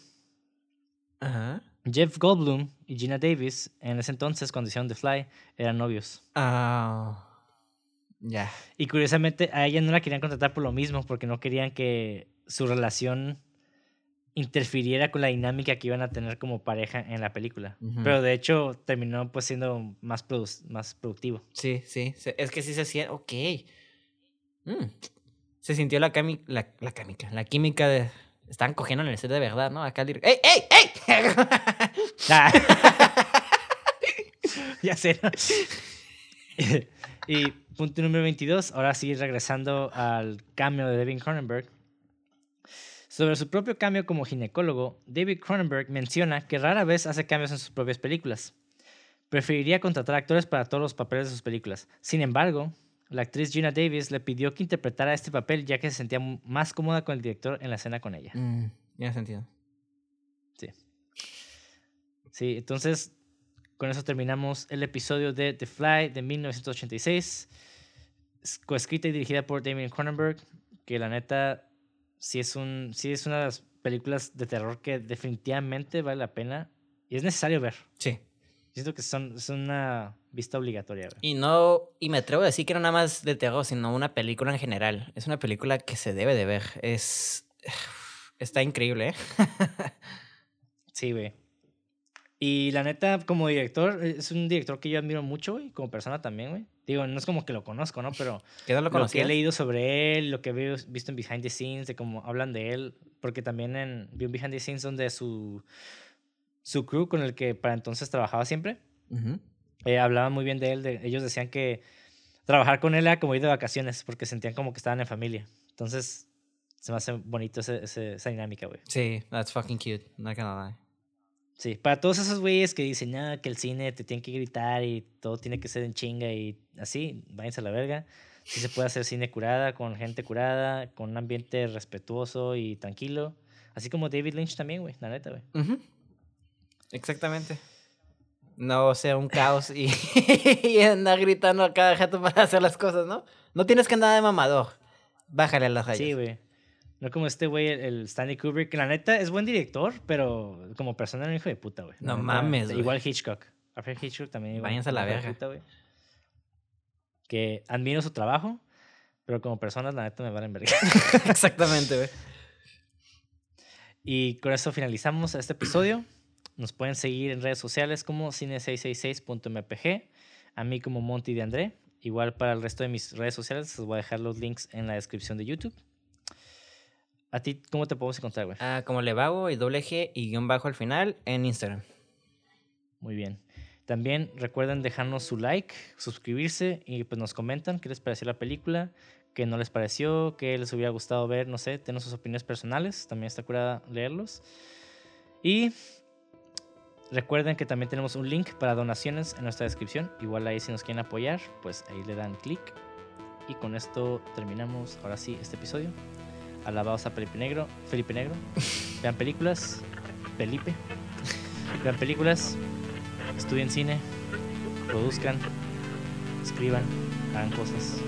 Ajá. Jeff Goldblum y Gina Davis, en ese entonces, cuando hicieron The Fly, eran novios. Ah. Ya. Y curiosamente, a ella no la querían contratar por lo mismo, porque no querían que su relación interfiriera con la dinámica que iban a tener como pareja en la película. Ujú. Pero de hecho, terminó pues siendo más, produ- más productivo. Sí, sí. Es que sí se siente. Ok. Mm. Se sintió la, cami la, la química. La química de. Estaban cogiendo en el set de verdad, ¿no? Acá. ¡Ey, ey, ey! <laughs> Ah. <laughs> ya sé. <laughs> y punto número 22, ahora sí regresando al cambio de David Cronenberg. Sobre su propio cambio como ginecólogo, David Cronenberg menciona que rara vez hace cambios en sus propias películas. Preferiría contratar actores para todos los papeles de sus películas. Sin embargo, la actriz Gina Davis le pidió que interpretara este papel ya que se sentía más cómoda con el director en la escena con ella. Mm, ya sentido. Sí. Sí, entonces con eso terminamos el episodio de The Fly de 1986, coescrita y dirigida por Damien Cronenberg, que la neta sí es, un, sí es una de las películas de terror que definitivamente vale la pena y es necesario ver. Sí. Siento que son, es una vista obligatoria. Y no, y me atrevo a decir que no nada más de terror, sino una película en general. Es una película que se debe de ver. Es. <sighs> Está increíble, ¿eh? <laughs> sí, güey. Y la neta, como director, es un director que yo admiro mucho, güey, como persona también, güey. Digo, no es como que lo conozco, ¿no? Pero ¿Qué no lo, lo, que he leído sobre él, lo que he visto en Behind the Scenes, de cómo hablan de él, porque también en, vi un Behind the Scenes donde su, su crew con el que para entonces trabajaba siempre, eh, hablaban muy bien de él. De, ellos decían que trabajar con él era como ir de vacaciones, porque sentían como que estaban en familia. Entonces, se me hace bonito ese, esa dinámica, güey. Sí, that's fucking cute, not gonna lie. Sí, para todos esos güeyes que dicen, ah, que el cine te tiene que gritar y todo tiene que ser en chinga y así, váyanse a la verga. Sí se puede hacer cine curada, con gente curada, con un ambiente respetuoso y tranquilo. Así como David Lynch también, güey, la neta, güey. Exactamente. No sea un caos y, <laughs> y, andar gritando a cada jato para hacer las cosas, ¿no? No tienes que andar de mamador. Bájale a las rayas. Sí, güey. No como este güey, el Stanley Kubrick, que la neta es buen director, pero como persona es un hijo de puta, güey. No mames, güey. Igual Hitchcock. Alfred Hitchcock también. Váyanse a la verga. Puta, que admiro su trabajo, pero como personas, la neta me valen verga. <laughs> Exactamente, güey. Y con eso finalizamos este episodio. Nos pueden seguir en redes sociales como cine666.mpg, a mí como Monty de André. Igual para el resto de mis redes sociales, les voy a dejar los links en la descripción de YouTube. ¿A ti cómo te podemos encontrar, güey? Ah, como Levago y doble G y guion bajo al final en Instagram. Muy bien. También recuerden dejarnos su like, suscribirse y pues nos comentan qué les pareció la película, qué no les pareció, qué les hubiera gustado ver, no sé, tener sus opiniones personales, también está curada leerlos. Y recuerden que también tenemos un link para donaciones en nuestra descripción, igual ahí si nos quieren apoyar, pues ahí le dan clic. Y con esto terminamos ahora sí este episodio. Alabados a Felipe Negro. Felipe Negro. Vean películas. Felipe. Vean películas. Estudien cine. Produzcan. Escriban. Hagan cosas.